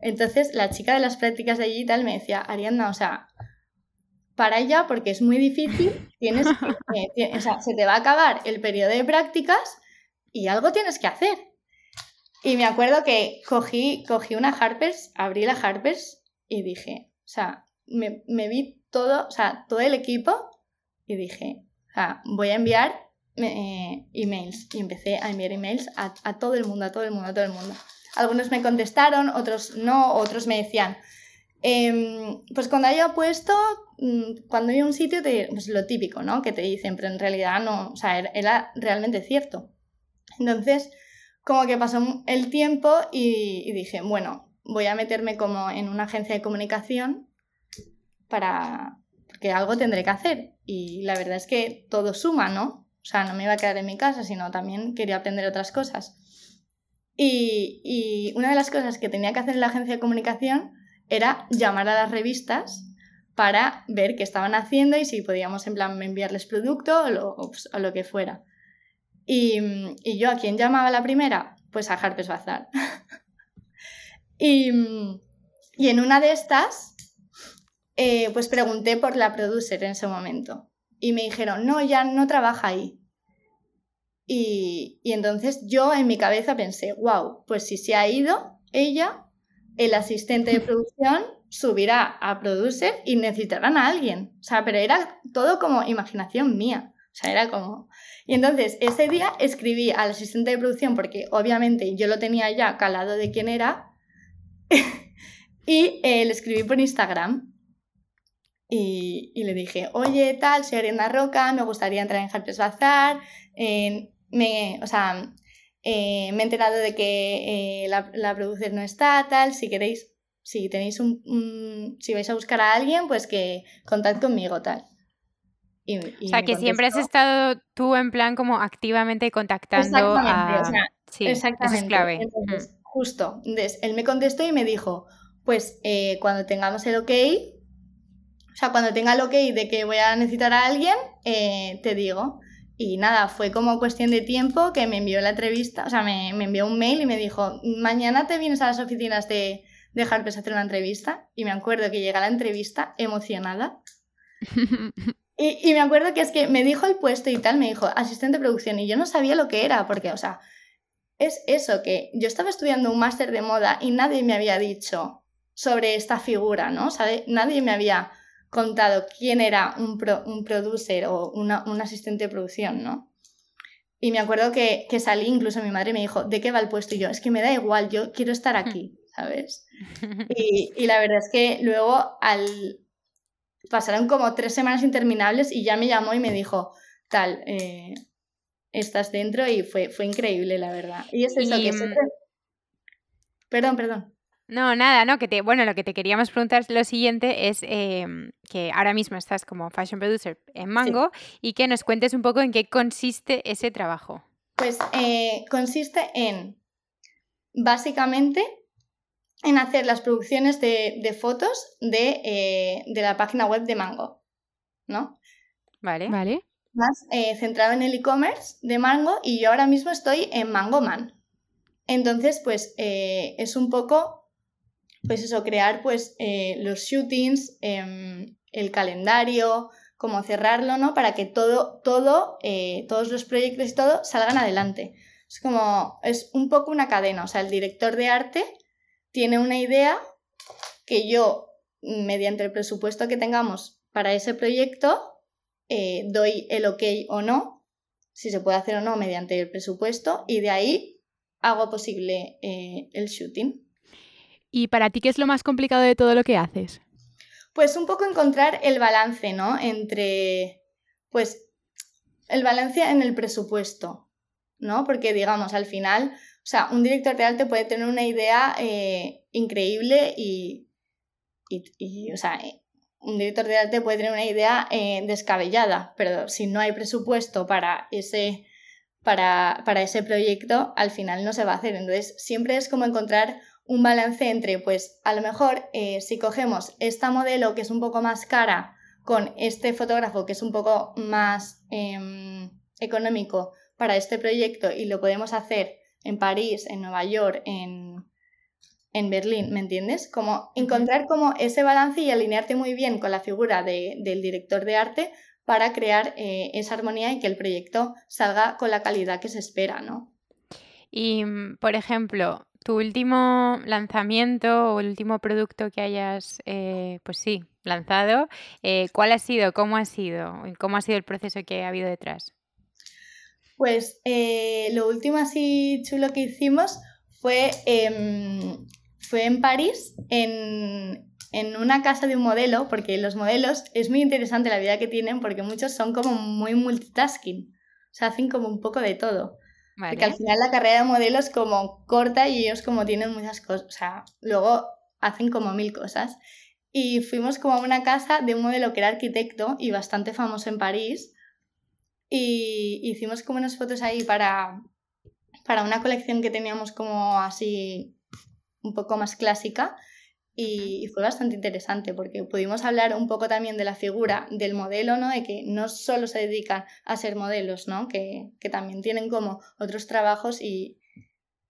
Entonces la chica de las prácticas de allí y tal me decía, Ariadna, o sea, para ella porque es muy difícil, tienes o sea, se te va a acabar el periodo de prácticas y algo tienes que hacer. Y me acuerdo que cogí, cogí una Harpers, abrí la Harpers y dije, o sea, me, vi todo, o sea, todo el equipo y dije, o sea, voy a enviar eh, emails. Y empecé a enviar emails a, a todo el mundo, a todo el mundo, a todo el mundo. Algunos me contestaron, otros no, otros me decían, em, pues cuando haya puesto, mm, cuando hay un sitio, te, pues lo típico, ¿no? Que te dicen, pero en realidad no, o sea, era realmente cierto. Entonces, como que pasó el tiempo y, dije, bueno, voy a meterme como en una agencia de comunicación para, porque algo tendré que hacer. Y la verdad es que todo suma, ¿no? O sea, no me iba a quedar en mi casa, sino también quería aprender otras cosas. Y, una de las cosas que tenía que hacer en la agencia de comunicación era llamar a las revistas para ver qué estaban haciendo y si podíamos en plan enviarles producto o lo, pues, que fuera. Y, yo a quién llamaba la primera? Pues a Harper's Bazaar. y, en una de estas, eh, pues pregunté por la producer en ese momento. Y me dijeron, no, ya no trabaja ahí. Y, entonces yo en mi cabeza pensé, wow, pues si se ha ido ella, el asistente de producción subirá a producer y necesitarán a alguien. O sea, pero era todo como imaginación mía. O sea, era como... Y entonces ese día escribí al asistente de producción porque obviamente yo lo tenía ya calado de quién era y eh, le escribí por Instagram y, le dije, oye, tal, soy Ariana Roca, me gustaría entrar en Harper's Bazaar, me, o sea, eh, me he enterado de que eh, la, la producer no está, tal, si queréis, si tenéis un, si vais a buscar a alguien, pues que contad conmigo, tal. o sea, que siempre has estado tú en plan como activamente contactando a... sí, exactamente. es clave. Entonces, justo, entonces, él me contestó y me dijo, pues eh, cuando tengamos el ok, o sea, cuando tenga el ok de que voy a necesitar a alguien, eh, te digo. Y nada, fue como cuestión de tiempo que me envió la entrevista, o sea, me, envió un mail y me dijo, mañana te vienes a las oficinas de, de Harper's a hacer una entrevista. Y me acuerdo que llega la entrevista emocionada. y, y, me acuerdo que es que me dijo el puesto y tal, me dijo asistente de producción y yo no sabía lo que era, porque, o sea, es eso, que yo estaba estudiando un máster de moda y nadie me había dicho sobre esta figura, ¿no? O sea, nadie me había contado quién era un, un producer o una, un asistente de producción, ¿no? Y me acuerdo que, que, salí, incluso mi madre me dijo, ¿de qué va el puesto? Y yo, es que me da igual, yo quiero estar aquí, ¿sabes? Y, y la verdad es que luego al... pasaron como tres semanas interminables y ya me llamó y me dijo, tal, eh, estás dentro y fue, fue increíble, la verdad. Y es eso, que mm Perdón, perdón. No, nada, no, que te, bueno, lo que te queríamos preguntar lo siguiente es em, que ahora mismo estás como fashion producer en Mango y que nos cuentes un poco en qué consiste ese trabajo. Pues eh, consiste en, básicamente, en hacer las producciones de, fotos de, eh, de, la página web de Mango, ¿no? Vale. Vale. Más eh, centrado en el e-commerce de Mango y yo ahora mismo estoy en Mango Man. Entonces, pues es un poco pues eso, crear pues eh, los shootings, em, el calendario, cómo cerrarlo, ¿no? Para que todo, todo, eh, todos los proyectos y todo salgan adelante. Es como, es un poco una cadena, o sea, el director de arte tiene una idea que yo, mediante el presupuesto que tengamos para ese proyecto, eh, doy el ok o no, si se puede hacer o no mediante el presupuesto, y de ahí hago posible el shooting. ¿Y para ti qué es lo más complicado de todo lo que haces? Pues un poco encontrar el balance, ¿no? Entre, pues, el balance en el presupuesto, ¿no? Porque, digamos, al final, o sea, un director de arte puede tener una idea eh, increíble y, y, o sea, eh, un director de arte puede tener una idea eh, descabellada, pero si no hay presupuesto para ese, para, para ese proyecto, al final no se va a hacer. Entonces, siempre es como encontrar un balance entre, pues a lo mejor eh, si cogemos esta modelo que es un poco más cara con este fotógrafo que es un poco más em, económico para este proyecto y lo podemos hacer en París, en Nueva York, en, en Berlín, ¿me entiendes? Como encontrar como ese balance y alinearte muy bien con la figura del director de arte para crear eh, esa armonía y que el proyecto salga con la calidad que se espera, ¿no? Y, por ejemplo, tu último lanzamiento o el último producto que hayas, eh, pues sí, lanzado, eh, ¿cuál ha sido? ¿Cómo ha sido? ¿Cómo ha sido el proceso que ha habido detrás? Pues eh, lo último así chulo que hicimos fue, fue en París, en, en una casa de un modelo, porque los modelos es muy interesante la vida que tienen porque muchos son como muy multitasking, o sea, hacen como un poco de todo. Porque al final la carrera de modelo es como corta y ellos como tienen muchas cosas, o sea, luego hacen como mil cosas. Y fuimos como a una casa de un modelo que era arquitecto y bastante famoso en París. Y hicimos como unas fotos ahí para, para una colección que teníamos como así un poco más clásica. Y, fue bastante interesante porque pudimos hablar un poco también de la figura del modelo, ¿no? De que no solo se dedican a ser modelos, ¿no? Que, también tienen como otros trabajos y,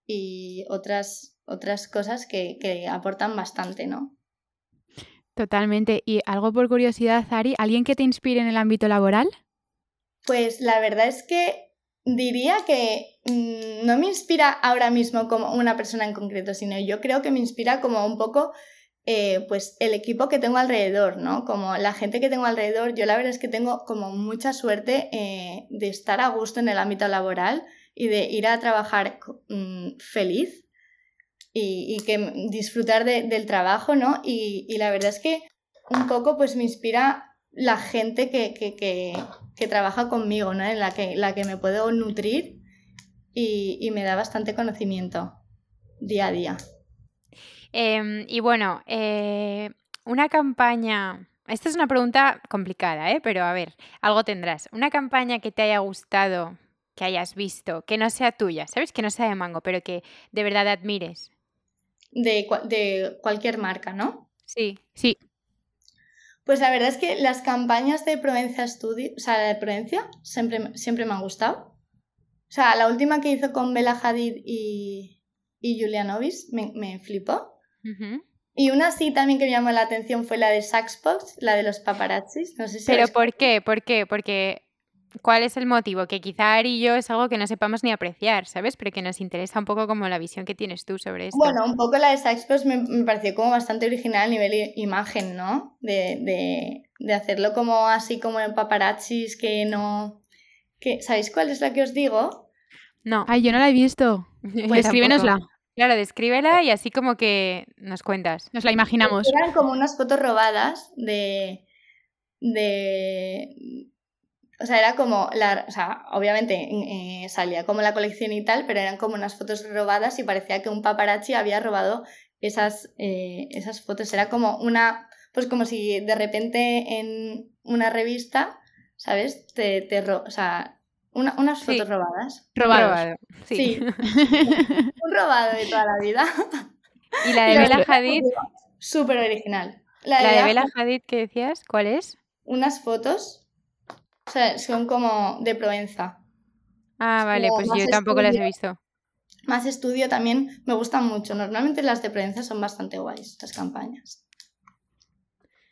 y otras, otras cosas que, que, aportan bastante, ¿no? Totalmente. Y algo por curiosidad, Ari, ¿alguien que te inspire en el ámbito laboral? Pues la verdad es que diría que mm, no me inspira ahora mismo como una persona en concreto, sino yo creo que me inspira como un poco eh, pues el equipo que tengo alrededor, ¿no? Como la gente que tengo alrededor, yo la verdad es que tengo como mucha suerte eh, de estar a gusto en el ámbito laboral y de ir a trabajar mm, feliz y, que disfrutar del trabajo, ¿no? Y, la verdad es que un poco pues me inspira la gente que, que, trabaja conmigo, ¿no? En la que, la que me puedo nutrir y, y me da bastante conocimiento día a día. Em, y bueno, eh, una campaña. Esta es una pregunta complicada, ¿eh? pero a ver, algo tendrás. Una campaña que te haya gustado, que hayas visto, que no sea tuya, ¿sabes? Que no sea de mango, pero que de verdad admires. De, de cualquier marca, ¿no? Sí. Sí. Pues la verdad es que las campañas de Provencia Studio, o sea, de Provencia, siempre, siempre me han gustado. O sea, la última que hizo con Bella Hadid y, y Julia Novis me, me flipó. Y una sí también que me llamó la atención fue la de Saxbox, la de los paparazzis. No sé si ¿Pero por qué? ¿Por qué? Porque ¿cuál es el motivo? Que quizá Ari y yo es algo que no sepamos ni apreciar, ¿sabes? Pero que nos interesa un poco como la visión que tienes tú sobre esto. Bueno, un poco la de Saxbox me, me pareció como bastante original a nivel imagen, ¿no? De, de, de hacerlo como así como en paparazzis que no... Que, ¿Sabéis cuál es la que os digo? No. Ay, yo no la he visto. Pues escríbenosla. Claro, descríbela y así como que nos cuentas. Nos la imaginamos. Eran como unas fotos robadas de. de. O sea, era como. La, o sea, obviamente eh, salía como la colección y tal, pero eran como unas fotos robadas y parecía que un paparazzi había robado esas, eh, esas fotos. Era como una. Pues como si de repente en una revista, ¿sabes? Te, te o sea, unas fotos robadas. Robado. Sí. Un robado de toda la vida. ¿Y la de Bella Hadid? Súper original. La de, Bella Hadid que decías, ¿cuál es? Unas fotos. O sea, son como de Provenza. Ah, vale, pues yo tampoco las he visto. Más estudio también me gustan mucho. Normalmente las de Provenza son bastante guays, las campañas.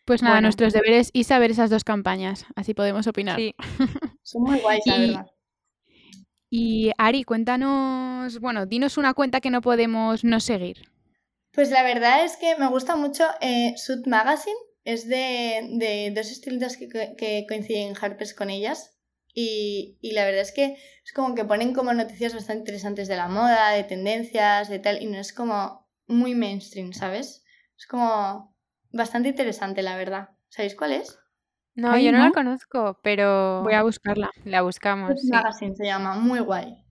Pues nada, nuestros deberes y saber esas dos campañas, así podemos opinar. Sí. Son muy guays, la verdad. Y Ari, cuéntanos, bueno, dinos una cuenta que no podemos no seguir. Pues la verdad es que me gusta mucho eh, Sud Magazine, es de, dos estilistas que, coinciden en Harper's con ellas. Y, y, la verdad es que es como que ponen como noticias bastante interesantes de la moda, de tendencias, de tal, y no es como muy mainstream, ¿sabes? Es como bastante interesante, la verdad. ¿Sabéis cuál es? No, yo no, la conozco, pero... Voy a buscarla. La buscamos. Sí. Magazine se llama, muy guay.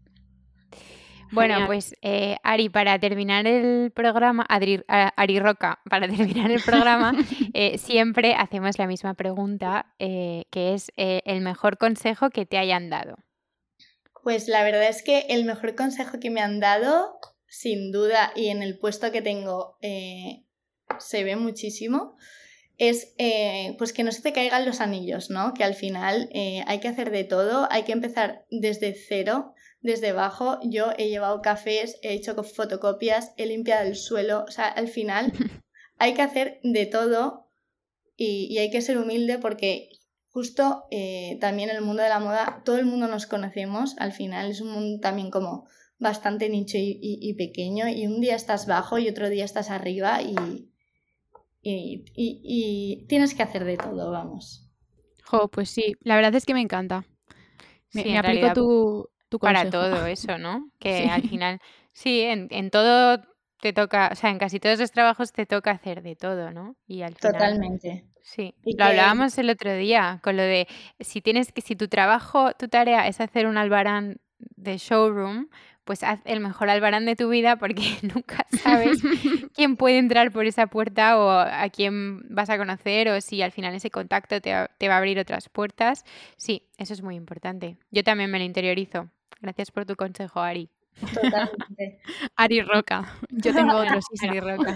Bueno, pues eh, Ari, para terminar el programa, Ari, Ari Roca, para terminar el programa, eh, siempre hacemos la misma pregunta, eh, que es el mejor consejo que te hayan dado. Pues la verdad es que el mejor consejo que me han dado, sin duda, y en el puesto que tengo se ve muchísimo, es eh, pues que no se te caigan los anillos, ¿no? Que al final eh, hay que hacer de todo, hay que empezar desde cero, desde abajo. Yo he llevado cafés, he hecho fotocopias, he limpiado el suelo, o sea, al final hay que hacer de todo y, hay que ser humilde porque justo eh, también en el mundo de la moda, todo el mundo nos conocemos, al final es un mundo también como bastante nicho y pequeño y un día estás bajo y otro día estás arriba y, y, tienes que hacer de todo, vamos. Jo, pues sí, la verdad es que me encanta. Me, aplico tu, tu Para todo eso, ¿no? Que al final, sí, en, todo te toca, o sea, en casi todos los trabajos te toca hacer de todo, ¿no? Y al Totalmente. Sí, lo hablábamos el otro día con lo de si tienes que, si tu trabajo, tu tarea es hacer un albarán de showroom, pues haz el mejor albarán de tu vida porque nunca sabes quién puede entrar por esa puerta o a quién vas a conocer o si al final ese contacto te, va a abrir otras puertas. Sí, eso es muy importante. Yo también me lo interiorizo. Gracias por tu consejo, Ari. Totalmente. Ari Roca. Yo tengo otro, sí, Ari Roca.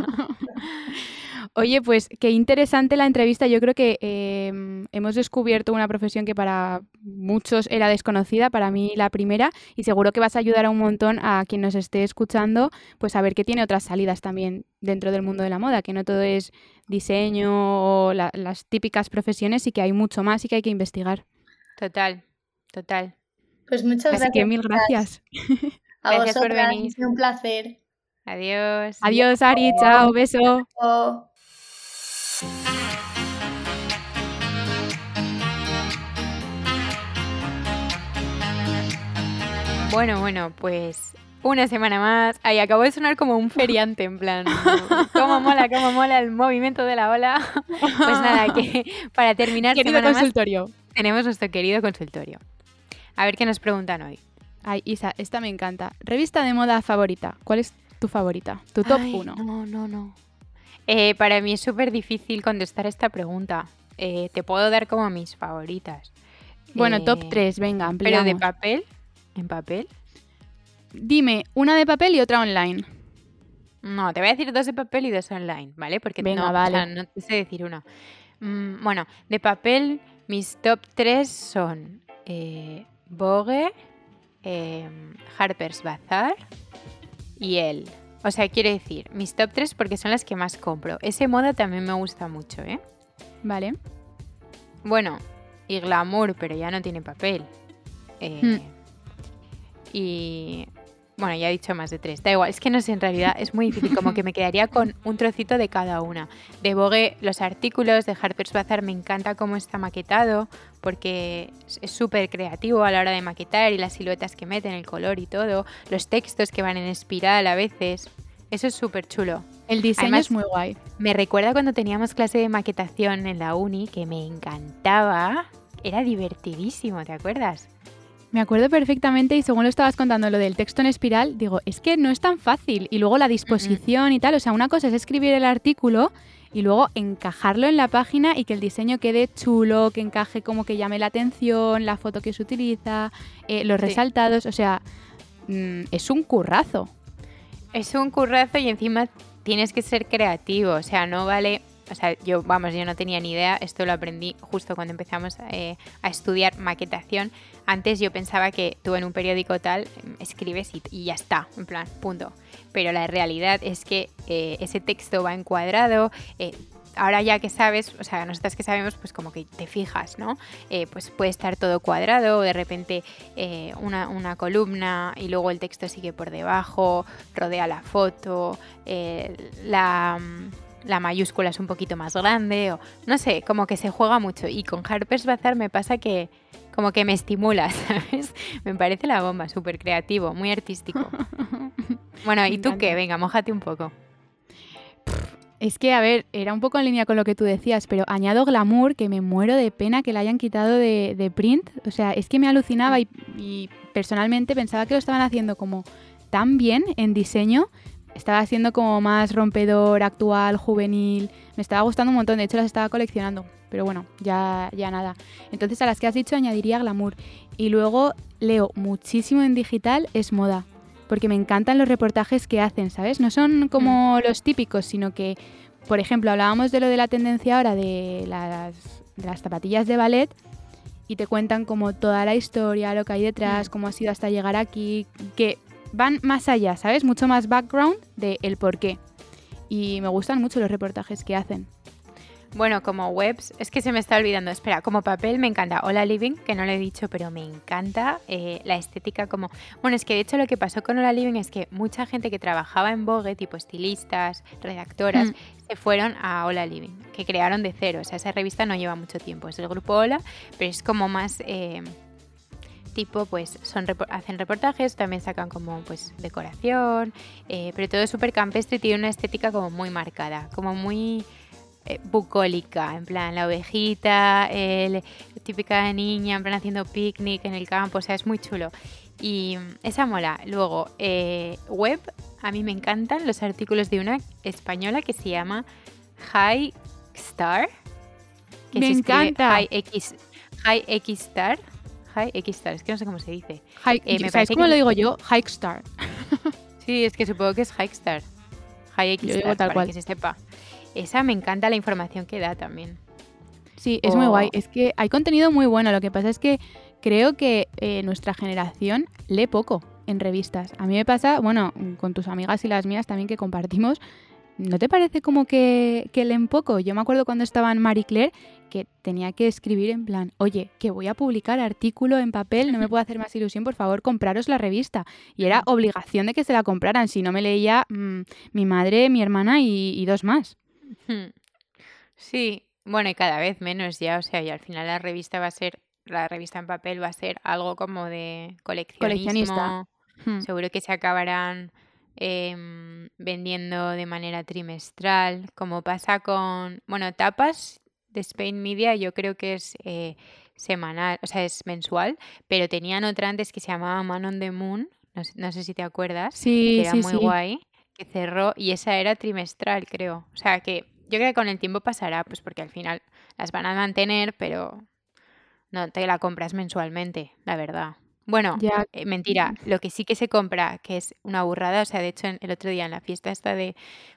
Oye, pues qué interesante la entrevista. Yo creo que em, hemos descubierto una profesión que para muchos era desconocida, para mí la primera, y seguro que vas a ayudar a un montón a quien nos esté escuchando, pues a ver que tiene otras salidas también dentro del mundo de la moda, que no todo es diseño o las típicas profesiones y que hay mucho más y que hay que investigar. Total, total. Pues muchas Así que mil gracias. A gracias por venir. Un placer. Adiós. Adiós, Ari. Chao. Beso. Bueno, bueno, pues una semana más. Ahí acabó de sonar como un feriante, en plan. Cómo mola, cómo mola el movimiento de la ola. Pues nada, que para terminar querido consultorio. tenemos nuestro querido consultorio. A ver qué nos preguntan hoy. Ay, Isa, esta me encanta. Revista de moda favorita. ¿Cuál es tu favorita? Tu top 1. No, no, no. Eh, para mí es súper difícil contestar esta pregunta. Eh, te puedo dar como mis favoritas. Bueno, top Eh, 3, venga, Pero ampliamos. de papel. ¿En papel? Dime, una de papel y otra online. No, te voy a decir dos de papel y dos online, ¿vale? Porque Venga, no, o vale. sea, no te sé decir uno. Mm, bueno, de papel, mis top 3 son eh, Vogue, eh, Harper's Bazaar y él. O sea, quiero decir, mis top 3 porque son las que más compro. Ese moda también me gusta mucho, ¿eh? Vale. Bueno, y Glamour, pero ya no tiene papel. Eh, Hmm. Y bueno, ya he dicho más de tres. Da igual, es que no sé, en realidad es muy difícil. Como que me quedaría con un trocito de cada una. De Vogue, los artículos de Harper's Bazaar me encanta cómo está maquetado, porque es- súper creativo a la hora de maquetar y las siluetas que meten, el color y todo. Los textos que van en espiral a veces. Eso es súper chulo. El diseño Además- es muy guay. Me recuerda cuando teníamos clase de maquetación en la uni, que me encantaba. Era divertidísimo, ¿te acuerdas? Me acuerdo perfectamente y según lo estabas contando lo del texto en espiral, digo, es que no es tan fácil. Y luego la disposición y tal, o sea, una cosa es escribir el artículo y luego encajarlo en la página y que el diseño quede chulo, que encaje como que llame la atención, la foto que se utiliza, eh, los Sí. resaltados, o sea, mm, es un currazo. Es un currazo y encima tienes que ser creativo, o sea, no vale... O sea, yo, vamos, yo no tenía ni idea, esto lo aprendí justo cuando empezamos eh, a estudiar maquetación. Antes yo pensaba que tú en un periódico tal em, escribes y, ya está, en plan, punto. Pero la realidad es que eh, ese texto va encuadrado, eh, ahora ya que sabes, o sea, nosotras que sabemos, pues como que te fijas, ¿no? Pues puede estar todo cuadrado, de repente una, una columna y luego el texto sigue por debajo, rodea la foto, la, mm, la mayúscula es un poquito más grande, o no sé, como que se juega mucho. Y con Harper's Bazaar me pasa que como que me estimula, ¿sabes? Me parece la bomba, súper creativo, muy artístico. Bueno, ¿y tú qué? Venga, mójate un poco. Es que, a ver, era un poco en línea con lo que tú decías, pero añado glamour, que me muero de pena que la hayan quitado de, de print. O sea, es que me alucinaba y, y personalmente pensaba que lo estaban haciendo como tan bien en diseño. Estaba siendo como más rompedor, actual, juvenil. Me estaba gustando un montón, de hecho las estaba coleccionando. Pero bueno, ya, ya nada. Entonces a las que has dicho añadiría glamour. Y luego leo muchísimo en digital, es moda porque me encantan los reportajes que hacen, ¿sabes? No son como los típicos, sino que, por ejemplo, hablábamos de lo de la tendencia ahora de las, de las zapatillas de ballet y te cuentan como toda la historia, lo que hay detrás, cómo ha sido hasta llegar aquí, que van más allá, ¿sabes? Mucho más background de el por qué. Y me gustan mucho los reportajes que hacen. Bueno, como webs, es que se me está olvidando. Espera, como papel me encanta Hola Living, que no lo he dicho, pero me encanta eh, la estética como... Bueno, es que de hecho lo que pasó con Hola Living es que mucha gente que trabajaba en Vogue, tipo estilistas, redactoras, Mm. se fueron a Hola Living, que crearon de cero. O sea, esa revista no lleva mucho tiempo. Es el grupo Hola, pero es como más... eh, tipo pues son hacen reportajes también sacan como pues decoración eh, pero todo es súper campestre y tiene una estética como muy marcada como muy eh, bucólica, en plan la ovejita, el, típica niña, en plan haciendo picnic en el campo, o sea, es muy chulo. Y esa mola. Luego, eh, web, a mí me encantan los artículos de una española que se llama High Star. Que Me se encanta. High X, High X Star. High X Star, es que no sé cómo se dice. Hike, Eh, me ¿Sabes cómo que- lo digo yo? Hike Star. Sí, es que supongo que es High Star. High X Star, tal para cual. que se sepa. Esa me encanta la información que da también. Sí, es muy O- guay. Es que hay contenido muy bueno. Lo que pasa es que creo que eh, nuestra generación lee poco en revistas. A mí me pasa, bueno, con tus amigas y las mías también que compartimos. ¿No te parece como que, que leen poco? Yo me acuerdo cuando estaba en Marie Claire que tenía que escribir en plan, oye, que voy a publicar artículo en papel, no me puedo hacer más ilusión, por favor, compraros la revista. Y era obligación de que se la compraran, si no me leía mm, mi madre, mi hermana y- y dos más. Sí, bueno, y cada vez menos ya, o sea, y al final la revista va a ser, la revista en papel va a ser algo como de coleccionismo. Coleccionista. Hmm. Seguro que se acabarán em, vendiendo de manera trimestral, como pasa con, bueno, tapas de Spain Media, yo creo que es eh, semanal, o sea, es mensual, pero tenían otra antes que se llamaba Man on the Moon, no sé, no sé si te acuerdas, que era sí, muy sí. guay, que cerró y esa era trimestral, creo. O sea que yo creo que con el tiempo pasará, pues porque al final las van a mantener, pero no te la compras mensualmente, la verdad. Bueno, eh, mentira, lo que sí que se compra, que es una burrada, o sea, de hecho el otro día en la fiesta esta de,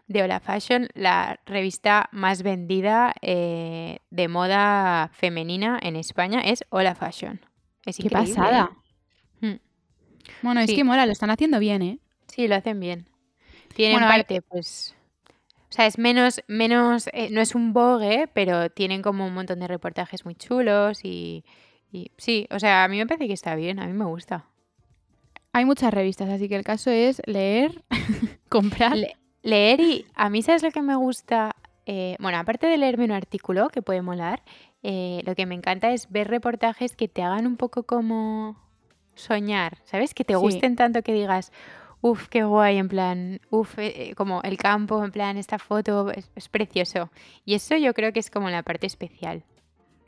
de Hola Fashion, la revista más vendida eh, de moda femenina en España es Hola Fashion. Es Qué pasada. Mm. Bueno, es que mola, lo están haciendo bien, ¿eh? Sí, lo hacen bien. Tienen parte, pues... O sea, es menos, menos, eh, no es un Vogue, pero tienen como un montón de reportajes muy chulos y, sí, o sea, a mí me parece que está bien, a mí me gusta. Hay muchas revistas, así que el caso es leer, comprar. leer y a mí, ¿sabes lo que me gusta? Eh, bueno, aparte de leerme un artículo que puede molar, eh, lo que me encanta es ver reportajes que te hagan un poco como soñar, ¿sabes? Que te gusten tanto que digas, uff, qué guay, en plan, uff, eh, como el campo, en plan, esta foto es, precioso. Y eso yo creo que es como la parte especial.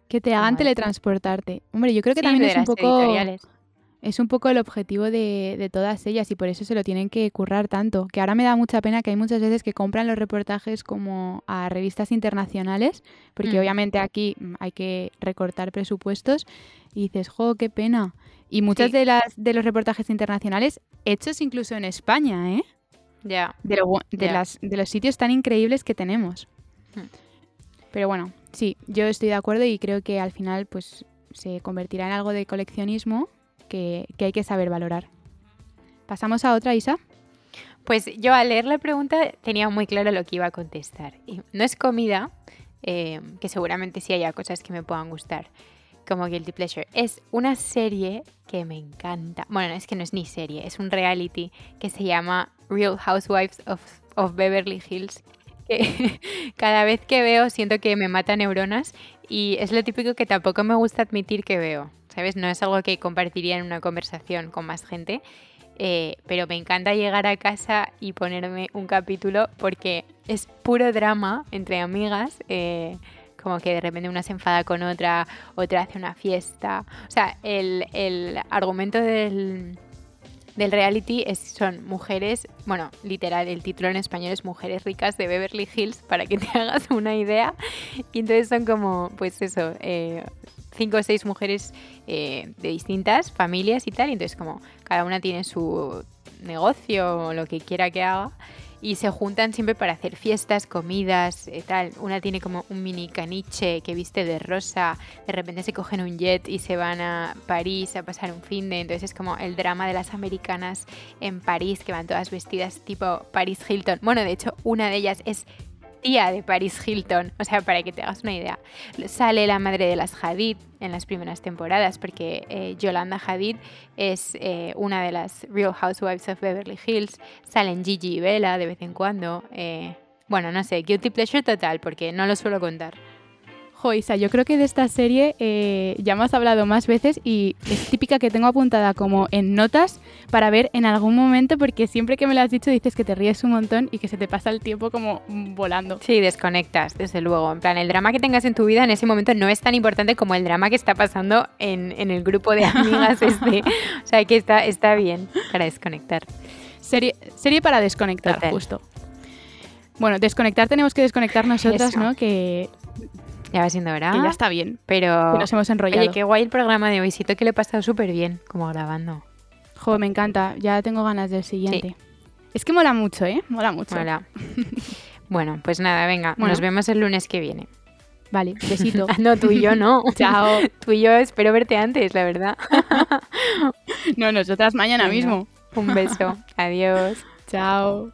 Que te hagan teletransportarte. Hombre, yo creo que también es un poco... Es un poco el objetivo de, de, todas ellas y por eso se lo tienen que currar tanto. Que ahora me da mucha pena que hay muchas veces que compran los reportajes como a revistas internacionales, porque mm. obviamente aquí hay que recortar presupuestos y dices, jo, qué pena. Y muchas de las de los reportajes internacionales hechos incluso en España, ¿eh? Ya. De, Las, de los sitios tan increíbles que tenemos. Hmm. Pero bueno, sí, yo estoy de acuerdo y creo que al final pues se convertirá en algo de coleccionismo que, hay que saber valorar. ¿Pasamos a otra, Isa? Pues yo al leer la pregunta tenía muy claro lo que iba a contestar. No es comida, eh, que seguramente sí haya cosas que me puedan gustar, como Guilty Pleasure. Es una serie que me encanta. Bueno, es que no es ni serie, es un reality que se llama Real Housewives of, of Beverly Hills. Que cada vez que veo siento que me mata neuronas y es lo típico que tampoco me gusta admitir que veo. ¿Sabes? No es algo que compartiría en una conversación con más gente. Eh, pero me encanta llegar a casa y ponerme un capítulo porque es puro drama entre amigas. Eh, como que de repente una se enfada con otra, otra hace una fiesta. O sea, el, argumento del, del reality es, son mujeres, bueno, literal, el título en español es Mujeres ricas de Beverly Hills, para que te hagas una idea. Y entonces son como, pues eso, eh, cinco o seis mujeres eh, de distintas familias y tal. Y entonces como cada una tiene su negocio o lo que quiera que haga y se juntan siempre para hacer fiestas, comidas, eh, tal. Una tiene como un mini caniche que viste de rosa, de repente se cogen un jet y se van a París a pasar un fin de, entonces es como el drama de las americanas en París que van todas vestidas tipo Paris Hilton. Bueno, de hecho, una de ellas es tía de Paris Hilton, o sea, para que te hagas una idea. Sale la madre de las Hadid en las primeras temporadas, porque eh, Yolanda Hadid es eh, una de las Real Housewives of Beverly Hills. Salen Gigi y Bella de vez en cuando. Eh, bueno, no sé, guilty pleasure total, porque no lo suelo contar. Joisa, yo creo que de esta serie eh, ya hemos hablado más veces y es típica que tengo apuntada como en notas para ver en algún momento porque siempre que me lo has dicho dices que te ríes un montón y que se te pasa el tiempo como volando. Sí, desconectas, desde luego. En plan, el drama que tengas en tu vida en ese momento no es tan importante como el drama que está pasando en, el grupo de amigas este. o sea, que está, está bien para desconectar. Serie, serie para desconectar, justo. Bueno, desconectar tenemos que desconectar nosotras, ¿no? Que ya va siendo hora. ya está bien. Pero. nos hemos enrollado. Oye, qué guay el programa de hoy. Siento que lo he pasado súper bien, como grabando. Jo, me encanta. Ya tengo ganas del siguiente. Es que mola mucho, ¿eh? Mola mucho. Mola. bueno, pues nada, venga. Nos vemos el lunes que viene. Vale, besito. no, tú y yo no. Chao. Tú y yo espero verte antes, la verdad. no, nosotras mañana mismo. Un beso. Adiós. Chao.